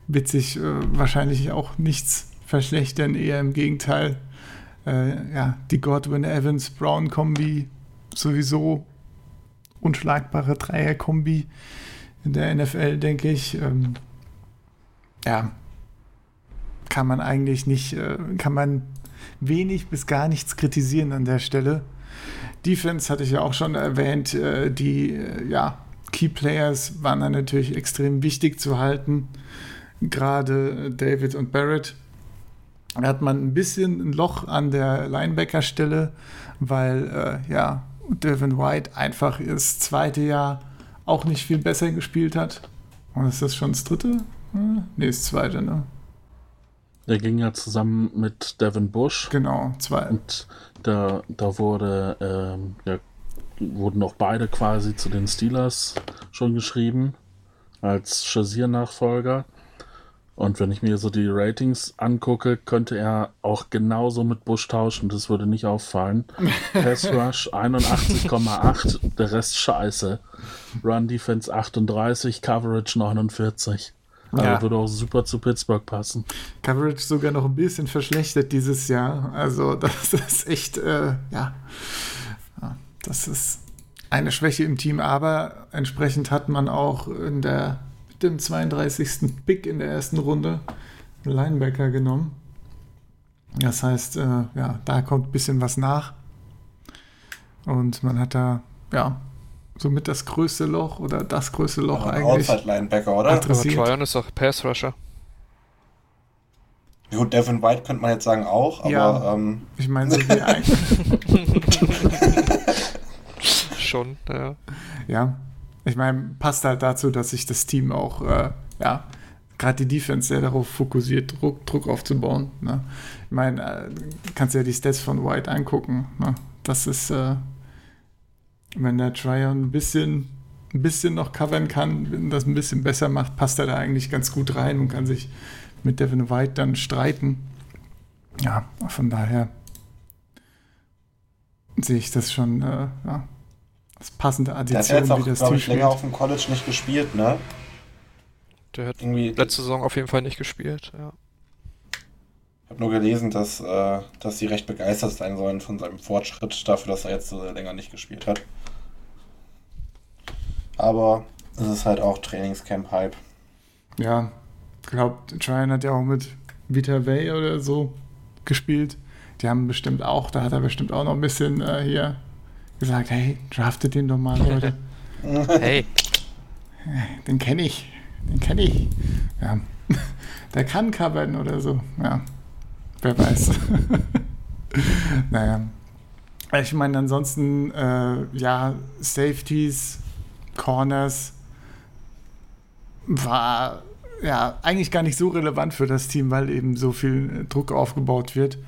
wird sich äh, wahrscheinlich auch nichts verschlechtern, eher im Gegenteil. Äh, ja, die Godwin-Evans-Brown-Kombi sowieso unschlagbare Dreier-Kombi in der NFL, denke ich. Ähm, ja, kann man eigentlich nicht, äh, kann man wenig bis gar nichts kritisieren an der Stelle. Defense hatte ich ja auch schon erwähnt. Äh, die äh, ja, Key Players waren dann natürlich extrem wichtig zu halten. Gerade David und Barrett. Da hat man ein bisschen ein Loch an der Linebacker-Stelle, weil äh, ja, Devin White einfach das zweite Jahr auch nicht viel besser gespielt hat. Und ist das schon das dritte? Hm, nee, das zweite, ne? Der ging ja zusammen mit Devin Bush. Genau, zwei. Und da, da wurde, ähm, ja, wurden auch beide quasi zu den Steelers schon geschrieben als Shazier-Nachfolger. Und wenn ich mir so die Ratings angucke, könnte er auch genauso mit Bush tauschen. Das würde nicht auffallen. Pass Rush 81,8, der Rest scheiße. Run Defense 38, Coverage 49. Also ja. würde auch super zu Pittsburgh passen. Coverage sogar noch ein bisschen verschlechtert dieses Jahr. Also das ist echt, äh, ja, das ist eine Schwäche im Team. Aber entsprechend hat man auch in der mit dem 32. Pick in der ersten Runde einen Linebacker genommen. Das heißt, äh, ja, da kommt ein bisschen was nach. Und man hat da, ja, somit das größte Loch oder das größte Loch ja, eigentlich. Outside Linebacker, oder? Aber Tryon ist auch Pass Rusher. Gut, Devin White könnte man jetzt sagen auch, aber. Ja, ähm, ich meine, so wie eigentlich. Schon, ja. Ja, ich meine, passt halt dazu, dass sich das Team auch, äh, ja, gerade die Defense sehr darauf fokussiert, Druck, Druck aufzubauen. Ne? Ich meine, äh, kannst ja die Stats von White angucken. Ne? Das ist, äh, wenn der Tryon ein bisschen, ein bisschen noch covern kann, wenn das ein bisschen besser macht, passt er da eigentlich ganz gut rein und kann sich mit Devin White dann streiten. Ja, von daher sehe ich das schon, äh, ja, das passende Addition, der hat jetzt auch, Team ich, länger auf dem College nicht gespielt, ne? Der hat Irgendwie letzte Saison auf jeden Fall nicht gespielt, ja. Ich habe nur gelesen, dass, äh, dass sie recht begeistert sein sollen von seinem Fortschritt dafür, dass er jetzt so länger nicht gespielt hat. Aber es ist halt auch Trainingscamp-Hype. Ja, ich glaube, Tryon hat ja auch mit Vita Way oder so gespielt. Die haben bestimmt auch, da hat er bestimmt auch noch ein bisschen äh, hier gesagt, hey, draftet den doch mal, Leute. hey. Den kenne ich. Den kenne ich. Ja. Der kann covern oder so. Ja. Wer weiß. naja. Ich meine, ansonsten, äh, ja, Safeties, Corners war ja eigentlich gar nicht so relevant für das Team, weil eben so viel Druck aufgebaut wird.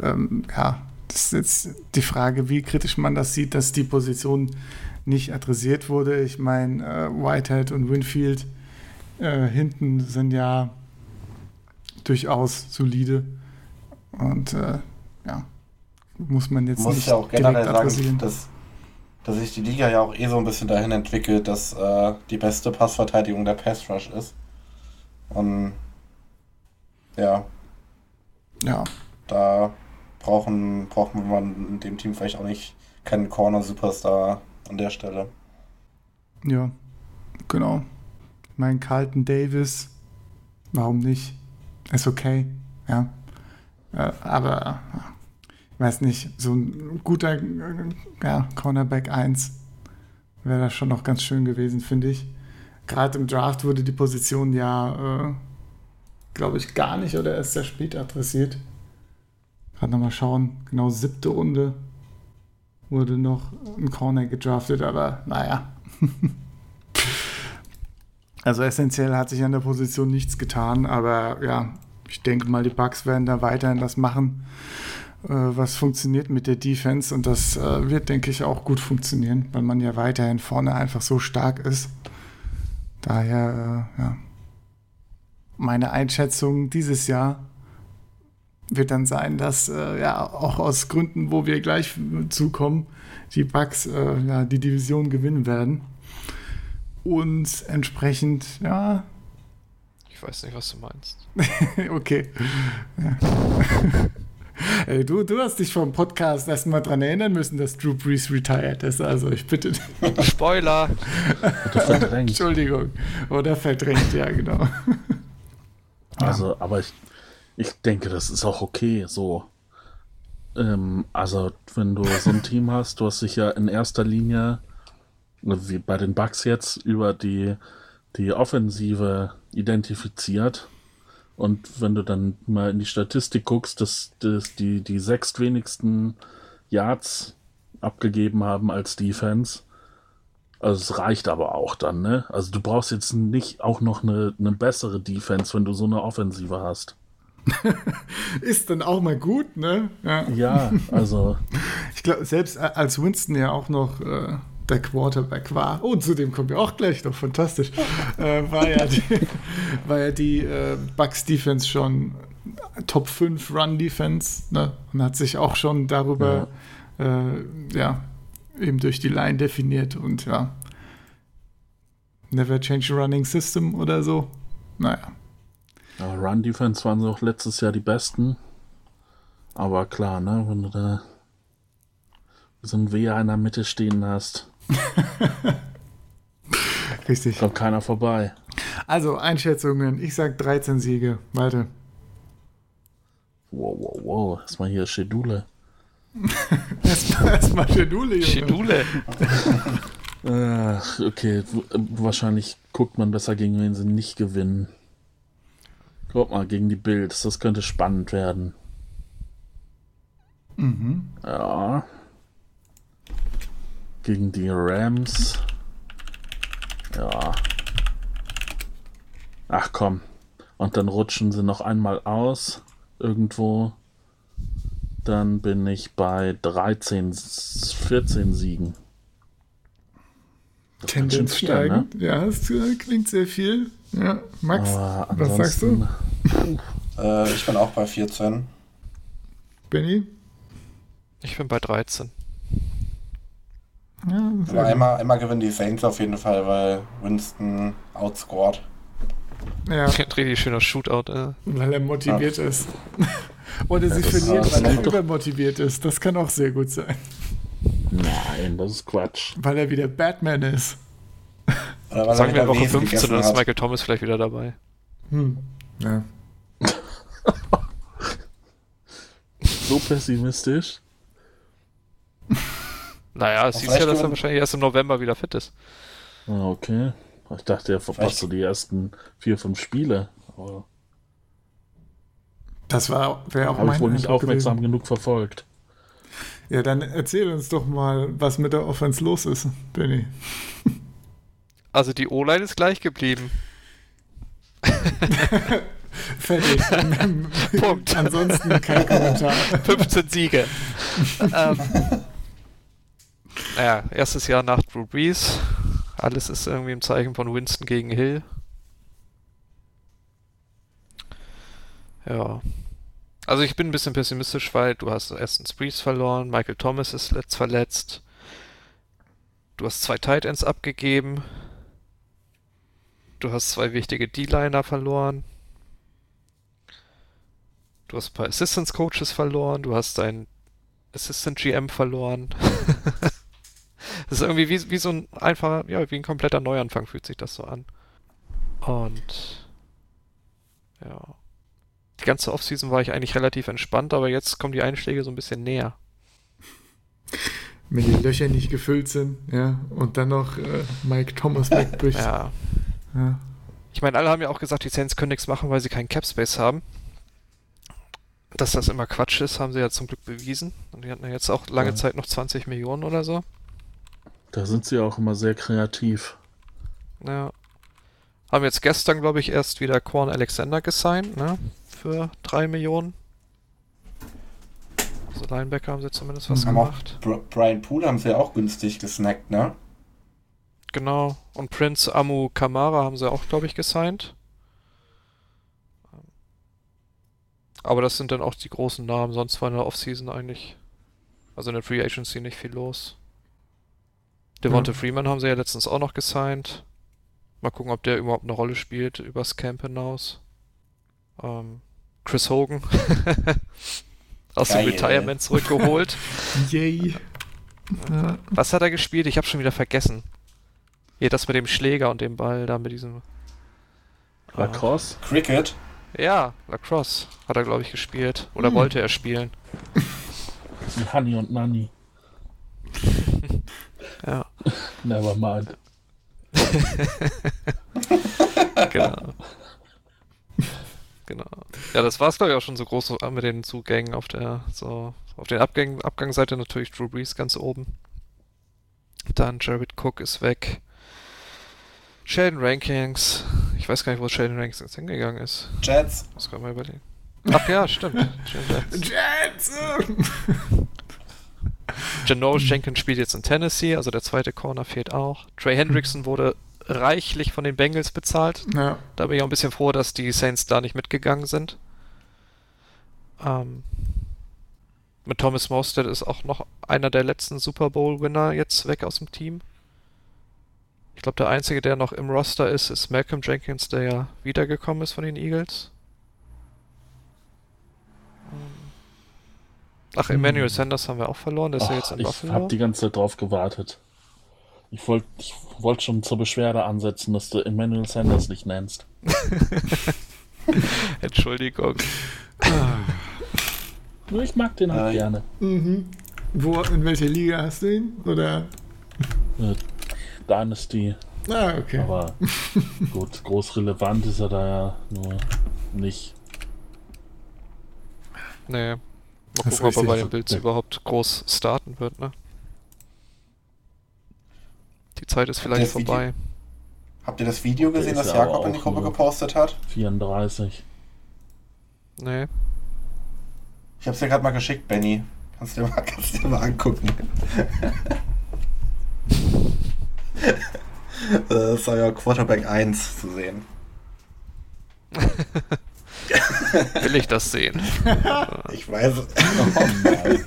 Ähm, ja, das ist jetzt die Frage, wie kritisch man das sieht, dass die Position nicht adressiert wurde. Ich meine, äh, Whitehead und Winfield äh, hinten sind ja durchaus solide. Und äh, ja, muss man jetzt muss nicht ja auch generell sagen, dass, dass sich die Liga ja auch eh so ein bisschen dahin entwickelt, dass äh, die beste Passverteidigung der Pass Rush ist. Und ja. Ja. Da brauchen, braucht man in dem Team vielleicht auch nicht keinen Corner-Superstar an der Stelle. Ja, genau. Mein Carlton Davis, warum nicht? Ist okay, ja. Äh, aber ich weiß nicht, so ein guter ja, Cornerback 1 wäre das schon noch ganz schön gewesen, finde ich. Gerade im Draft wurde die Position ja, äh, glaube ich, gar nicht oder erst sehr spät adressiert. Gerade nochmal schauen, genau siebte Runde wurde noch ein Corner gedraftet, aber naja. also essentiell hat sich an der Position nichts getan, aber ja, ich denke mal, die Bugs werden da weiterhin das machen, äh, was funktioniert mit der Defense und das äh, wird, denke ich, auch gut funktionieren, weil man ja weiterhin vorne einfach so stark ist. Daher, äh, ja, meine Einschätzung dieses Jahr wird dann sein, dass äh, ja auch aus Gründen, wo wir gleich zukommen, die Bugs äh, ja, die Division gewinnen werden. Und entsprechend, ja. Ich weiß nicht, was du meinst. okay. Ey, du, du hast dich vom Podcast erstmal dran erinnern müssen, dass Drew Brees retired ist. Also ich bitte. Spoiler! Oder verdrängt. Entschuldigung. Oder verdrängt, ja, genau. Also, aber ich, ich denke, das ist auch okay so. Ähm, also, wenn du so ein Team hast, du hast dich ja in erster Linie, wie bei den Bugs jetzt, über die, die Offensive identifiziert. Und wenn du dann mal in die Statistik guckst, dass, dass die, die sechs wenigsten Yards abgegeben haben als Defense, also es reicht aber auch dann, ne? Also du brauchst jetzt nicht auch noch eine, eine bessere Defense, wenn du so eine Offensive hast. ist dann auch mal gut, ne? Ja, ja also. ich glaube, selbst als Winston ja auch noch äh, der Quarterback war, und zu dem kommen wir auch gleich noch, fantastisch, äh, war ja die, war ja die äh, Bucks Defense schon Top 5 Run Defense, ne? Und hat sich auch schon darüber, ja, äh, ja eben durch die Line definiert und ja. Never change a running system oder so. Naja. Ja, Run Defense waren auch letztes Jahr die besten. Aber klar, ne, wenn du da so ein Wehr in der Mitte stehen hast. Richtig. Kommt keiner vorbei. Also, Einschätzungen. Ich sag 13 Siege. Warte. Wow, wow, wow. Erstmal hier Schedule. erstmal erst Schedule, Junge. Schedule. Ach, okay. Wahrscheinlich guckt man besser, gegen wen sie nicht gewinnen. Guck mal, gegen die Bills. Das könnte spannend werden. Mhm. Ja. Gegen die Rams. Ja. Ach komm. Und dann rutschen sie noch einmal aus. Irgendwo. Dann bin ich bei 13, 14 Siegen. Tendenz steigen. Ne? Ja, das klingt sehr viel. Ja, Max, was sagst du? Äh, ich bin auch bei 14. Benny? Ich bin bei 13. Ja, Aber einmal, einmal gewinnen die Saints auf jeden Fall, weil Winston outscored. Ja. Richtig schöner Shootout, äh. Weil er motiviert ja. ist. Oder sie verlieren, weil er übermotiviert ist. Das kann auch sehr gut sein. Nein, das ist Quatsch. Weil er wieder Batman ist. Sagen wir Woche 15, dann ist Michael Thomas vielleicht wieder dabei. Hm. Ja. so pessimistisch? Naja, es hieß ja, dass er wahrscheinlich erst im November wieder fit ist. Ah, okay. Ich dachte, er verpasst so die ersten vier, fünf Spiele. Aber das war wäre auch Habe ich wohl nicht aufmerksam gewesen. genug verfolgt. Ja, dann erzähl uns doch mal, was mit der Offense los ist, Benny. Also die O-Line ist gleich geblieben. Fertig. Punkt. Ansonsten kein Kommentar. 15 Siege. ähm, naja, erstes Jahr nach Drew Brees. Alles ist irgendwie im Zeichen von Winston gegen Hill. Ja. Also ich bin ein bisschen pessimistisch, weil du hast erstens Brees verloren, Michael Thomas ist letzt verletzt. Du hast zwei Tight Ends abgegeben. Du hast zwei wichtige D-Liner verloren. Du hast ein paar Assistance Coaches verloren. Du hast deinen Assistant GM verloren. das ist irgendwie wie, wie so ein einfacher, ja, wie ein kompletter Neuanfang fühlt sich das so an. Und ja. Die ganze Offseason war ich eigentlich relativ entspannt, aber jetzt kommen die Einschläge so ein bisschen näher. Wenn die Löcher nicht gefüllt sind, ja, und dann noch äh, Mike Thomas wegbricht. ja. Ja. Ich meine, alle haben ja auch gesagt, die Saints können nichts machen, weil sie keinen Cap Space haben. Dass das immer Quatsch ist, haben sie ja zum Glück bewiesen. Und die hatten ja jetzt auch lange ja. Zeit noch 20 Millionen oder so. Da sind sie auch immer sehr kreativ. Ja. Haben jetzt gestern, glaube ich, erst wieder Quan Alexander gesigned, ne? Für 3 Millionen. Also Linebacker haben sie zumindest was haben gemacht. Brian Poole haben sie ja auch günstig gesnackt, ne? Genau. Und Prince Amu Kamara haben sie auch, glaube ich, gesigned. Aber das sind dann auch die großen Namen. Sonst war in der Offseason eigentlich, also in der Free Agency nicht viel los. Devonta ja. Freeman haben sie ja letztens auch noch gesigned. Mal gucken, ob der überhaupt eine Rolle spielt übers Camp hinaus. Ähm, Chris Hogan aus Geil. dem Retirement zurückgeholt. Yay. Was hat er gespielt? Ich habe schon wieder vergessen. Hier, das mit dem Schläger und dem Ball, da mit diesem. Lacrosse? Uh, Cricket? Ja, Lacrosse hat er, glaube ich, gespielt. Oder hm. wollte er spielen. Wie Honey und Nanny. ja. Never mind. genau. Genau. Ja, das war es, glaube ich, auch schon so groß mit den Zugängen auf der, so, auf den Abgängen, Abgangsseite natürlich Drew Brees ganz oben. Dann Jared Cook ist weg. Sheldon Rankings. Ich weiß gar nicht, wo Sheldon Rankings hingegangen ist. Jets. Das kann man überlegen. Ach ja, stimmt. Jets. Jets. Janoris Jenkins spielt jetzt in Tennessee, also der zweite Corner fehlt auch. Trey Hendrickson wurde reichlich von den Bengals bezahlt. Ja. Da bin ich auch ein bisschen froh, dass die Saints da nicht mitgegangen sind. Ähm, mit Thomas Mostert ist auch noch einer der letzten Super Bowl-Winner jetzt weg aus dem Team. Ich glaube, der einzige, der noch im Roster ist, ist Malcolm Jenkins, der ja wiedergekommen ist von den Eagles. Ähm, ach, Emmanuel hm. Sanders haben wir auch verloren, der ist Ach, ja jetzt in ich Buffalo. Ich habe die ganze Zeit drauf gewartet. Ich wollte ich wollt schon zur Beschwerde ansetzen, dass du Emmanuel Sanders nicht nennst. Entschuldigung. Nur ich mag den halt äh, gerne. Mhm. Wo, in welcher Liga hast du ihn? Oder? Äh, Dynasty. Ah, okay. Aber gut, groß relevant ist er da ja nur nicht. Nee. Mal gucken, ob er bei den Bills überhaupt groß starten wird, ne? Die Zeit ist vielleicht vorbei. Video, habt ihr das Video gesehen, das Jakob in die Gruppe gepostet hat? 34. Nee. Ich hab's dir gerade mal geschickt, Benny. Kannst du dir mal, kannst dir mal angucken. das war ja Quarterback 1 zu sehen. Will ich das sehen? ich weiß. Oh nein.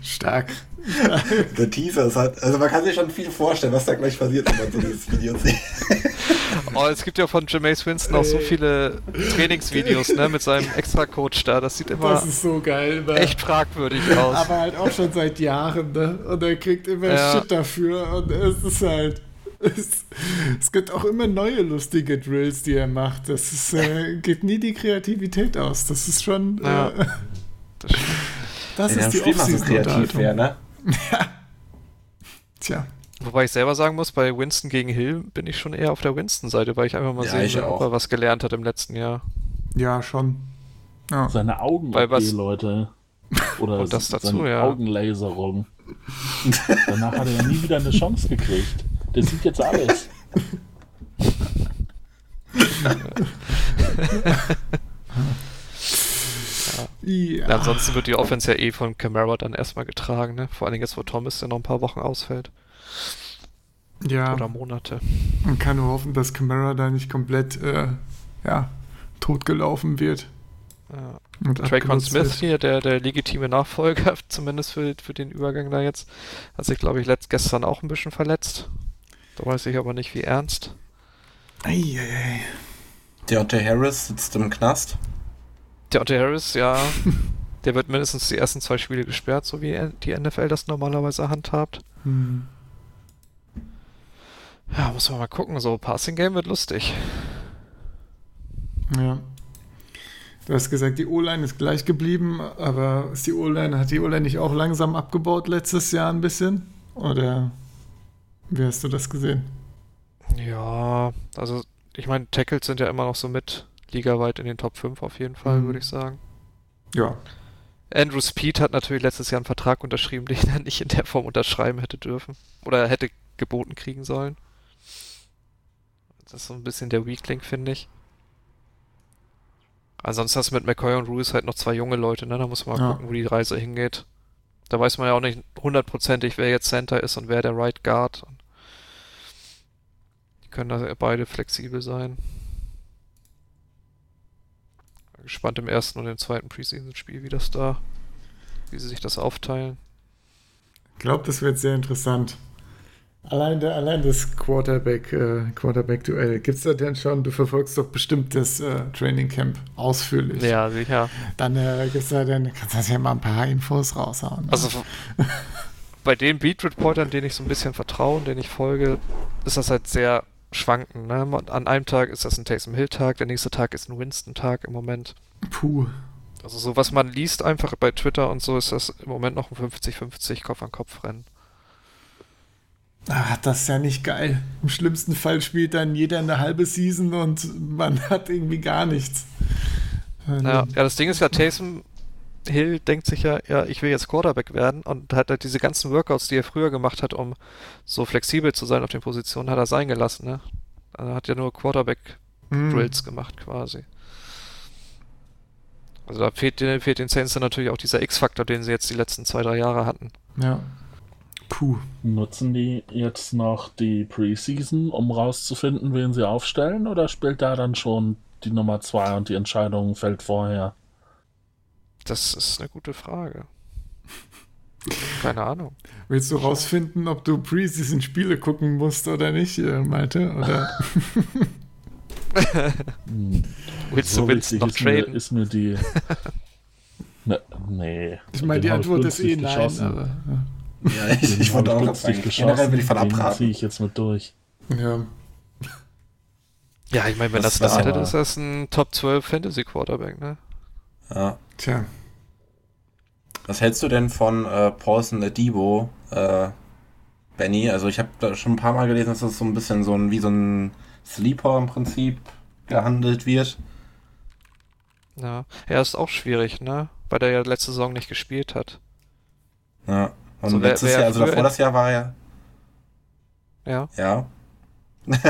Stark. Der Teaser ist halt, also man kann sich schon viel vorstellen, was da gleich passiert, wenn man so dieses Video sieht. Oh, es gibt ja von Jameis Winston auch so viele Trainingsvideos, ne, mit seinem Extra-Coach da. Das sieht immer das ist so geil, ne? echt fragwürdig aus. Aber halt auch schon seit Jahren, ne? Und er kriegt immer ja. Shit dafür und es ist halt. Es, es, gibt auch immer neue lustige Drills, die er macht. Das ist, äh, geht nie die Kreativität aus. Das ist schon. Ja, äh, das, das ist die Offseason-Unterhaltung. Ne? Ja. Tja. Wobei ich selber sagen muss, bei Winston gegen Hill bin ich schon eher auf der Winston-Seite, weil ich einfach mal ja, sehen ob er was gelernt hat im letzten Jahr. Ja, schon. Ja. Seine Augen, weil was, Leute. Oder Und das dazu, seine ja. Augenlaserung. Danach hat er ja nie wieder eine Chance gekriegt. Der sieht jetzt alles. Ja. Ansonsten wird die Offense ja eh von Camara dann erstmal getragen, ne? Vor allem jetzt, wo Thomas ja noch ein paar Wochen ausfällt. Ja. Oder Monate. Man kann nur hoffen, dass Camara da nicht komplett, äh, ja, totgelaufen wird. Ja. Traycon Smith hier, der, der legitime Nachfolger, zumindest für, für den Übergang da jetzt, hat sich, glaube ich, letzt, gestern auch ein bisschen verletzt. Da weiß ich aber nicht, wie ernst. Eieiei. Deontay Harris sitzt im Knast. Deontay Harris, ja. der wird mindestens die ersten zwei Spiele gesperrt, so wie die NFL das normalerweise handhabt. Hm. Ja, muss man mal gucken. So, Passing Game wird lustig. Ja. Du hast gesagt, die O-Line ist gleich geblieben, aber ist die O-Line, hat die O-Line nicht auch langsam abgebaut letztes Jahr ein bisschen? Oder wie hast du das gesehen? Ja, also ich meine, Tackles sind ja immer noch so mit ligaweit in den Top 5 auf jeden Fall, mhm. würde ich sagen. Ja. Andrew Speed hat natürlich letztes Jahr einen Vertrag unterschrieben, den er nicht in der Form unterschreiben hätte dürfen. Oder hätte geboten kriegen sollen. Das ist so ein bisschen der Weakling, finde ich. Ansonsten hast du mit McCoy und Ruiz halt noch zwei junge Leute, ne? Da muss man mal ja. gucken, wo die Reise hingeht. Da weiß man ja auch nicht hundertprozentig, wer jetzt Center ist und wer der Right Guard. Die können da beide flexibel sein gespannt im ersten und im zweiten Preseason-Spiel, wie das da, wie sie sich das aufteilen. Ich glaube, das wird sehr interessant. Allein, der, allein das Quarterback, äh, Quarterback-Duell. Gibt es da denn schon, du verfolgst doch bestimmt das äh, Training Camp ausführlich. Ja, sicher. Dann äh, gibt's da dann, kannst du ja mal ein paar Infos raushauen. Ne? Also bei den Beat-Reportern, denen ich so ein bisschen vertraue, denen ich folge, ist das halt sehr schwanken. Ne? An einem Tag ist das ein Taysom Hill-Tag, der nächste Tag ist ein Winston-Tag im Moment. Puh. Also so was man liest einfach bei Twitter und so ist das im Moment noch ein 50-50 Kopf-an-Kopf-Rennen. Ah, das ist ja nicht geil. Im schlimmsten Fall spielt dann jeder eine halbe Season und man hat irgendwie gar nichts. Ja, ja das Ding ist ja, Taysom Hill denkt sich ja, ja, ich will jetzt Quarterback werden und hat halt diese ganzen Workouts, die er früher gemacht hat, um so flexibel zu sein auf den Positionen, hat er sein gelassen, ne? Er hat ja nur Quarterback-Drills mm. gemacht quasi. Also da fehlt, fehlt den Saints dann natürlich auch dieser X-Faktor, den sie jetzt die letzten zwei, drei Jahre hatten. Ja. Puh. Nutzen die jetzt noch die Preseason, um rauszufinden, wen sie aufstellen, oder spielt da dann schon die Nummer zwei und die Entscheidung fällt vorher? Das ist eine gute Frage. Keine Ahnung. Willst du rausfinden, ob du Preseason-Spiele gucken musst oder nicht, äh, Malte? Oder? Willst du Winston noch traden? Mir, ist mir die. ne, nee. Ich meine, die Antwort ist eh nein, aber. Ja, ich, ich wollte auch sagen, generell will ich von abraten. ziehe ich jetzt mit durch. Ja. Ja, ich meine, wenn das, das startet, ist das ein Top 12 Fantasy Quarterback, ne? Ja. Tja. Was hältst du denn von äh, Paulson Adibo, äh, Benny? Also ich habe da schon ein paar Mal gelesen, dass das so ein bisschen so ein, wie so ein Sleeper im Prinzip gehandelt wird. Ja, er ist auch schwierig, ne? Weil der ja letzte Saison nicht gespielt hat. Ja, und so, letztes wer, wer Jahr, also davor das Jahr war er. Ja. Ja. das,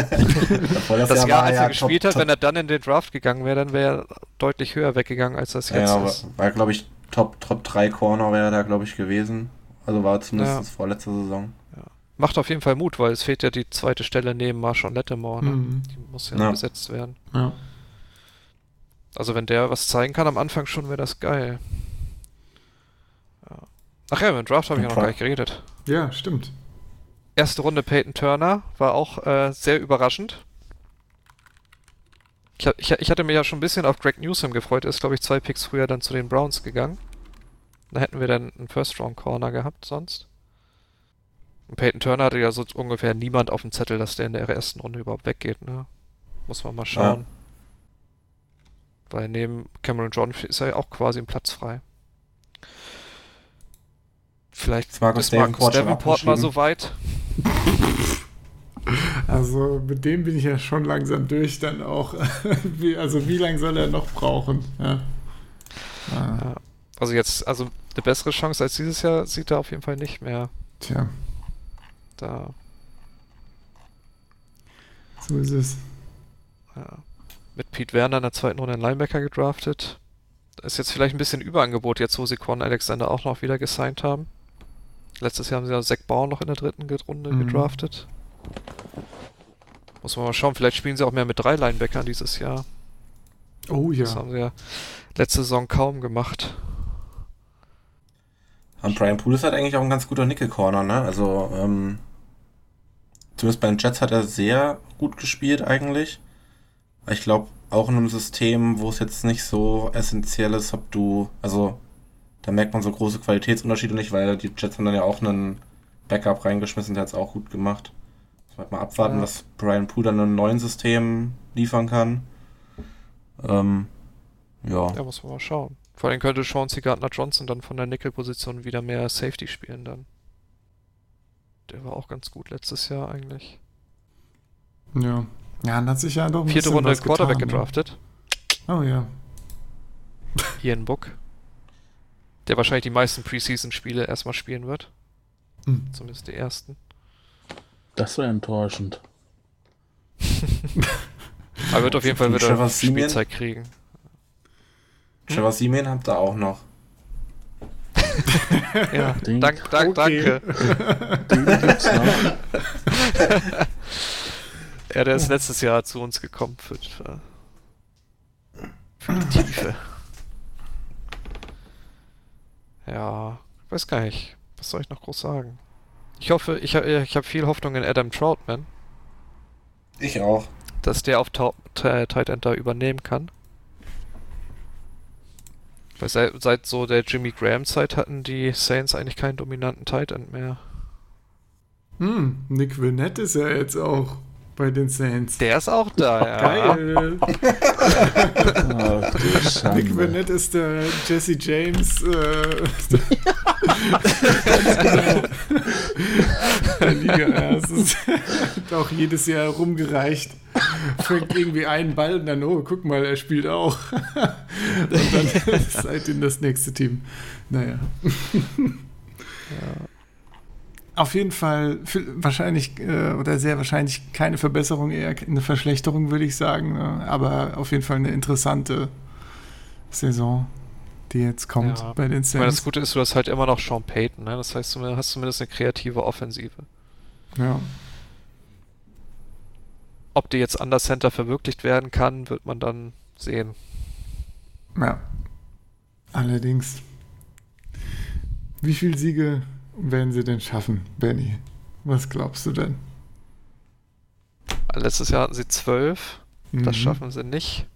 das Jahr, Jahr als er ja gespielt top, hat, wenn er dann in den Draft gegangen wäre, dann wäre er deutlich höher weggegangen, als das jetzt ja, ist. War, glaube ich, Top, Top 3 Corner wäre da, glaube ich, gewesen. Also war zumindest ja. vorletzte Saison. Ja. Macht auf jeden Fall Mut, weil es fehlt ja die zweite Stelle neben Marshawn Lattimore. Ne? Mhm. Die muss ja, ja, besetzt werden. Ja. Also wenn der was zeigen kann am Anfang schon, wäre das geil. Ach ja, mit Draft habe ich ja noch gar nicht geredet. Ja, stimmt erste Runde Peyton Turner war auch äh, sehr überraschend. Ich, ich, ich, hatte mir ja schon ein bisschen auf Greg Newsom gefreut. Er ist, glaube ich, zwei Picks früher dann zu den Browns gegangen. Da hätten wir dann einen First-Round-Corner gehabt sonst. Und Peyton Turner hatte ja so ungefähr niemand auf dem Zettel, dass der in der ersten Runde überhaupt weggeht. Ne? Muss man mal schauen. Ja. Weil neben Cameron John ist er ja auch quasi ein Platz frei. Vielleicht ist Marcus Davenport mal so weit. Also mit dem bin ich ja schon langsam durch dann auch. also wie lange soll er noch brauchen? Ja. Ah. Also jetzt, also eine bessere Chance als dieses Jahr sieht er auf jeden Fall nicht mehr. Tja. Da. So ist es. Ja. Mit Pete Werner in der zweiten Runde einen Linebacker gedraftet. ist jetzt vielleicht ein bisschen Überangebot, jetzt wo sie Quan Alexander auch noch wieder gesigned haben. Letztes Jahr haben sie ja Zack Bauer noch in der dritten Runde mhm. gedraftet. Muss man mal schauen, vielleicht spielen sie auch mehr mit drei Linebackern dieses Jahr. Oh ja. Das haben sie ja letzte Saison kaum gemacht. Und Brian Poole ist halt eigentlich auch ein ganz guter Nickel-Corner, ne? Also, ähm, zumindest bei den Jets hat er sehr gut gespielt eigentlich. Ich glaube, auch in einem System, wo es jetzt nicht so essentiell ist, ob du, also da merkt man so große Qualitätsunterschiede nicht, weil die Jets haben dann ja auch einen Backup reingeschmissen, der hat es auch gut gemacht. Muss mal abwarten, ja. was Brian Poole dann in einem neuen System liefern kann. Ähm, ja. Ja, muss man mal schauen. Vor allem könnte Chauncey Gardner-Johnson dann von der Nickel-Position wieder mehr Safety spielen dann. Der war auch ganz gut letztes Jahr eigentlich. Ja. Ja, dann hat sich ja doch ein Vierte Runde Quarterback getan, ne? gedraftet. Oh ja. Ian Book der wahrscheinlich die meisten Preseason-Spiele erstmal spielen wird. Mhm. Zumindest die ersten. Das wäre enttäuschend. Aber wird auf jeden Fall wieder Spielzeit kriegen. Trevor hm? Simeon habt ihr auch noch. ja, dank, dank, okay. danke. Den gibt's noch. ja, der ist letztes Jahr zu uns gekommen für, für die Tiefe. Ja, weiß gar nicht. Was soll ich noch groß sagen? Ich hoffe, ich, ich habe viel Hoffnung in Adam Troutman. Ich auch. Dass der auf Tight End da übernehmen kann. Weil seit, seit so der Jimmy Graham Zeit hatten die Saints eigentlich keinen dominanten Tight End mehr. Hm, Nick Vinette ist ja jetzt auch bei den Saints. Der ist auch da, ja. Geil. oh, Nick Burnett ist der Jesse James. Äh, der Liga. Ja, es ist auch jedes Jahr rumgereicht. Fängt irgendwie einen Ball und dann, oh, guck mal, er spielt auch. und dann seid ihr das nächste Team. Naja. Ja auf jeden Fall wahrscheinlich äh, oder sehr wahrscheinlich keine Verbesserung, eher eine Verschlechterung, würde ich sagen. Ne? Aber auf jeden Fall eine interessante Saison, die jetzt kommt ja. bei den Saints. Ich meine, das Gute ist, du hast halt immer noch Sean Payton. Ne? Das heißt, du hast zumindest eine kreative Offensive. Ja. Ob die jetzt an der Center verwirklicht werden kann, wird man dann sehen. Ja. Allerdings. Wie viele Siege werden sie denn schaffen, Benny? Was glaubst du denn? Letztes Jahr hatten sie zwölf. Mhm. Das schaffen sie nicht.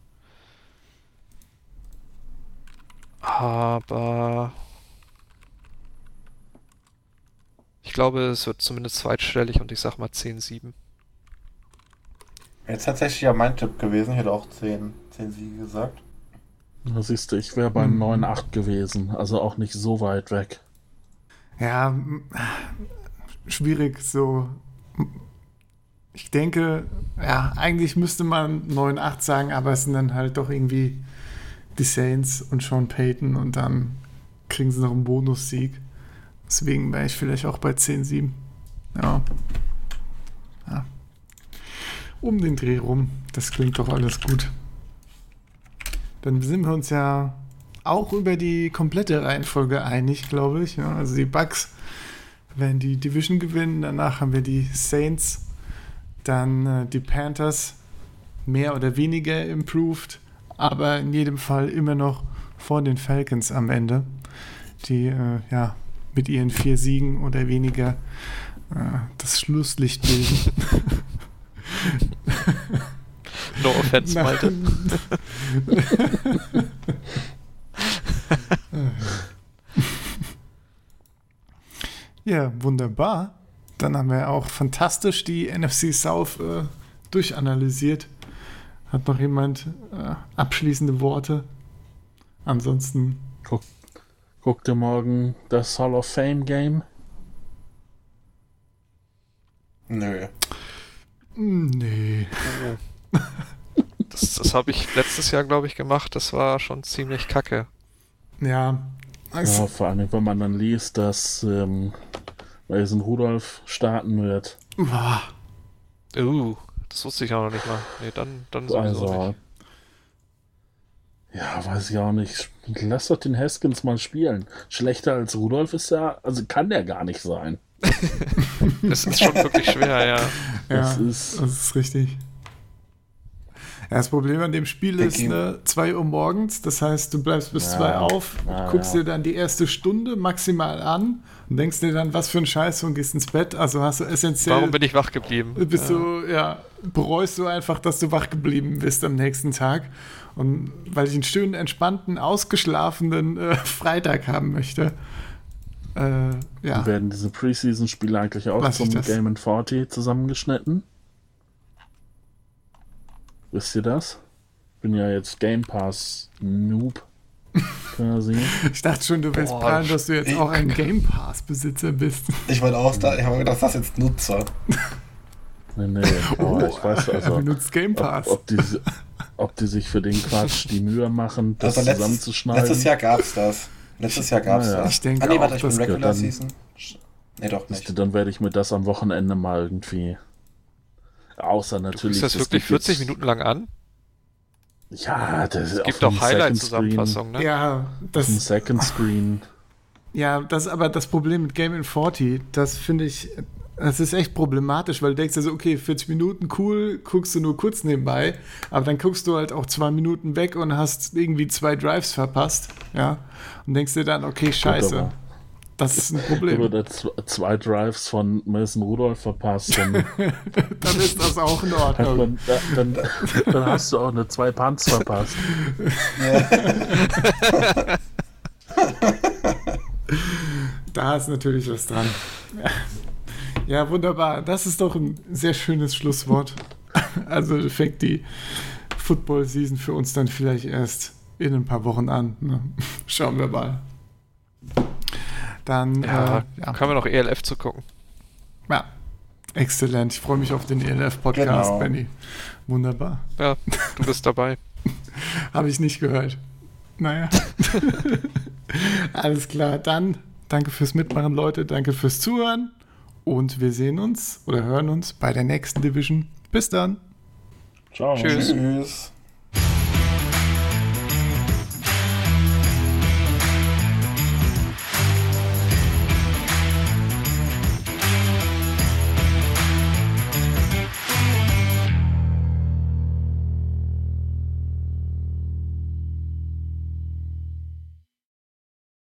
Aber ich glaube, es wird zumindest zweitstellig und ich sag mal 10-7. Jetzt tatsächlich ja mein Tipp gewesen. Ich hätte auch 10, 10 Siege gesagt. Da siehst du, ich wäre bei mhm. 9-8 gewesen. Also auch nicht so weit weg ja, schwierig so. Ich denke, ja, eigentlich müsste man 9-8 sagen, aber es sind dann halt doch irgendwie die Saints und Sean Payton und dann kriegen sie noch einen Bonussieg. Deswegen wäre ich vielleicht auch bei 10-7. Ja. ja. Um den Dreh rum. Das klingt doch alles gut. Dann sind wir uns ja auch über die komplette Reihenfolge einig, glaube ich. Ja, also die Bucks werden die Division gewinnen, danach haben wir die Saints, dann äh, die Panthers, mehr oder weniger improved, aber in jedem Fall immer noch vor den Falcons am Ende, die äh, ja mit ihren vier Siegen oder weniger äh, das Schlusslicht bilden. no offense, Malte. ja, wunderbar. Dann haben wir auch fantastisch die NFC South äh, durchanalysiert. Hat noch jemand äh, abschließende Worte? Ansonsten. Guck, guck dir morgen das Hall of Fame Game. Nö. Nee. Das, das habe ich letztes Jahr, glaube ich, gemacht. Das war schon ziemlich kacke. Ja. Also ja, vor allem, wenn man dann liest, dass ähm, Mason Rudolf starten wird. Boah. Uh, das wusste ich auch noch nicht mal. Nee, dann, dann sowieso also, nicht. Ja, weiß ich auch nicht. Lass doch den Haskins mal spielen. Schlechter als Rudolf ist er, also kann der gar nicht sein. das ist schon wirklich schwer, ja. Ja, das ist, das ist richtig. Ja, das Problem an dem Spiel ist ne, 2 Uhr morgens, das heißt, du bleibst bis 2 ja, auf, ja, guckst ja. dir dann die erste Stunde maximal an und denkst dir dann, was für ein Scheiß und gehst ins Bett. Also hast du essentiell. Warum bin ich wach geblieben? Bist du, ja, bereust du einfach, dass du wach geblieben bist am nächsten Tag. Und weil ich einen schönen, entspannten, ausgeschlafenen äh, Freitag haben möchte. Äh, ja. Werden diese Preseason-Spiele eigentlich auch zum Game 40 zusammengeschnitten? Wisst ihr das? Bin ja jetzt Game Pass Noob. Quasi. ich dachte schon, du wärst prallen, dass du jetzt ich, auch ein Game Pass Besitzer bist. Ich wollte auch, da, ich habe gedacht, das ist jetzt Nutzer. Nee, nee, oh, ich weiß also, er benutzt Game Pass. Ob, ob, die, ob die sich für den Quatsch die Mühe machen, das also zusammenzuschneiden. Letztes Jahr gab's das. Letztes Jahr gab's naja. das. Ich denke ah, nee, warte, ich bin Regular Season. Nee, doch nicht. Dann werde ich mir das am Wochenende mal irgendwie Außer natürlich. Du das wirklich 40 Minuten lang an? Ja, das es gibt auch Highlight-Zusammenfassungen, ne? Ja, das. Ein Second Screen. Ja, das ist aber das Problem mit Game in 40. Das finde ich, das ist echt problematisch, weil du denkst also, okay, 40 Minuten, cool, guckst du nur kurz nebenbei, aber dann guckst du halt auch zwei Minuten weg und hast irgendwie zwei Drives verpasst, ja, und denkst dir dann, okay, scheiße. Das ist ein Problem. Wenn du zwei Drives von Mason Rudolph verpasst, dann, dann ist das auch in Ordnung. Man, dann, dann, dann, hast du auch eine zwei Punts verpasst. da ist natürlich was dran. Ja, wunderbar. Das ist doch ein sehr schönes Schlusswort. Also fängt die Football-Season für uns dann vielleicht erst in ein paar Wochen an. Ne? Schauen wir mal. Dann ja, äh, ja. können wir noch ELF zu gucken. Ja, exzellent. Ich freue mich auf den ELF-Podcast, genau. Benny. Wunderbar. Ja, du bist dabei. Habe ich nicht gehört. Naja. Alles klar, dann danke fürs Mitmachen, Leute. Danke fürs Zuhören. Und wir sehen uns oder hören uns bei der nächsten Division. Bis dann. Ciao. Tschüss. Tschüss.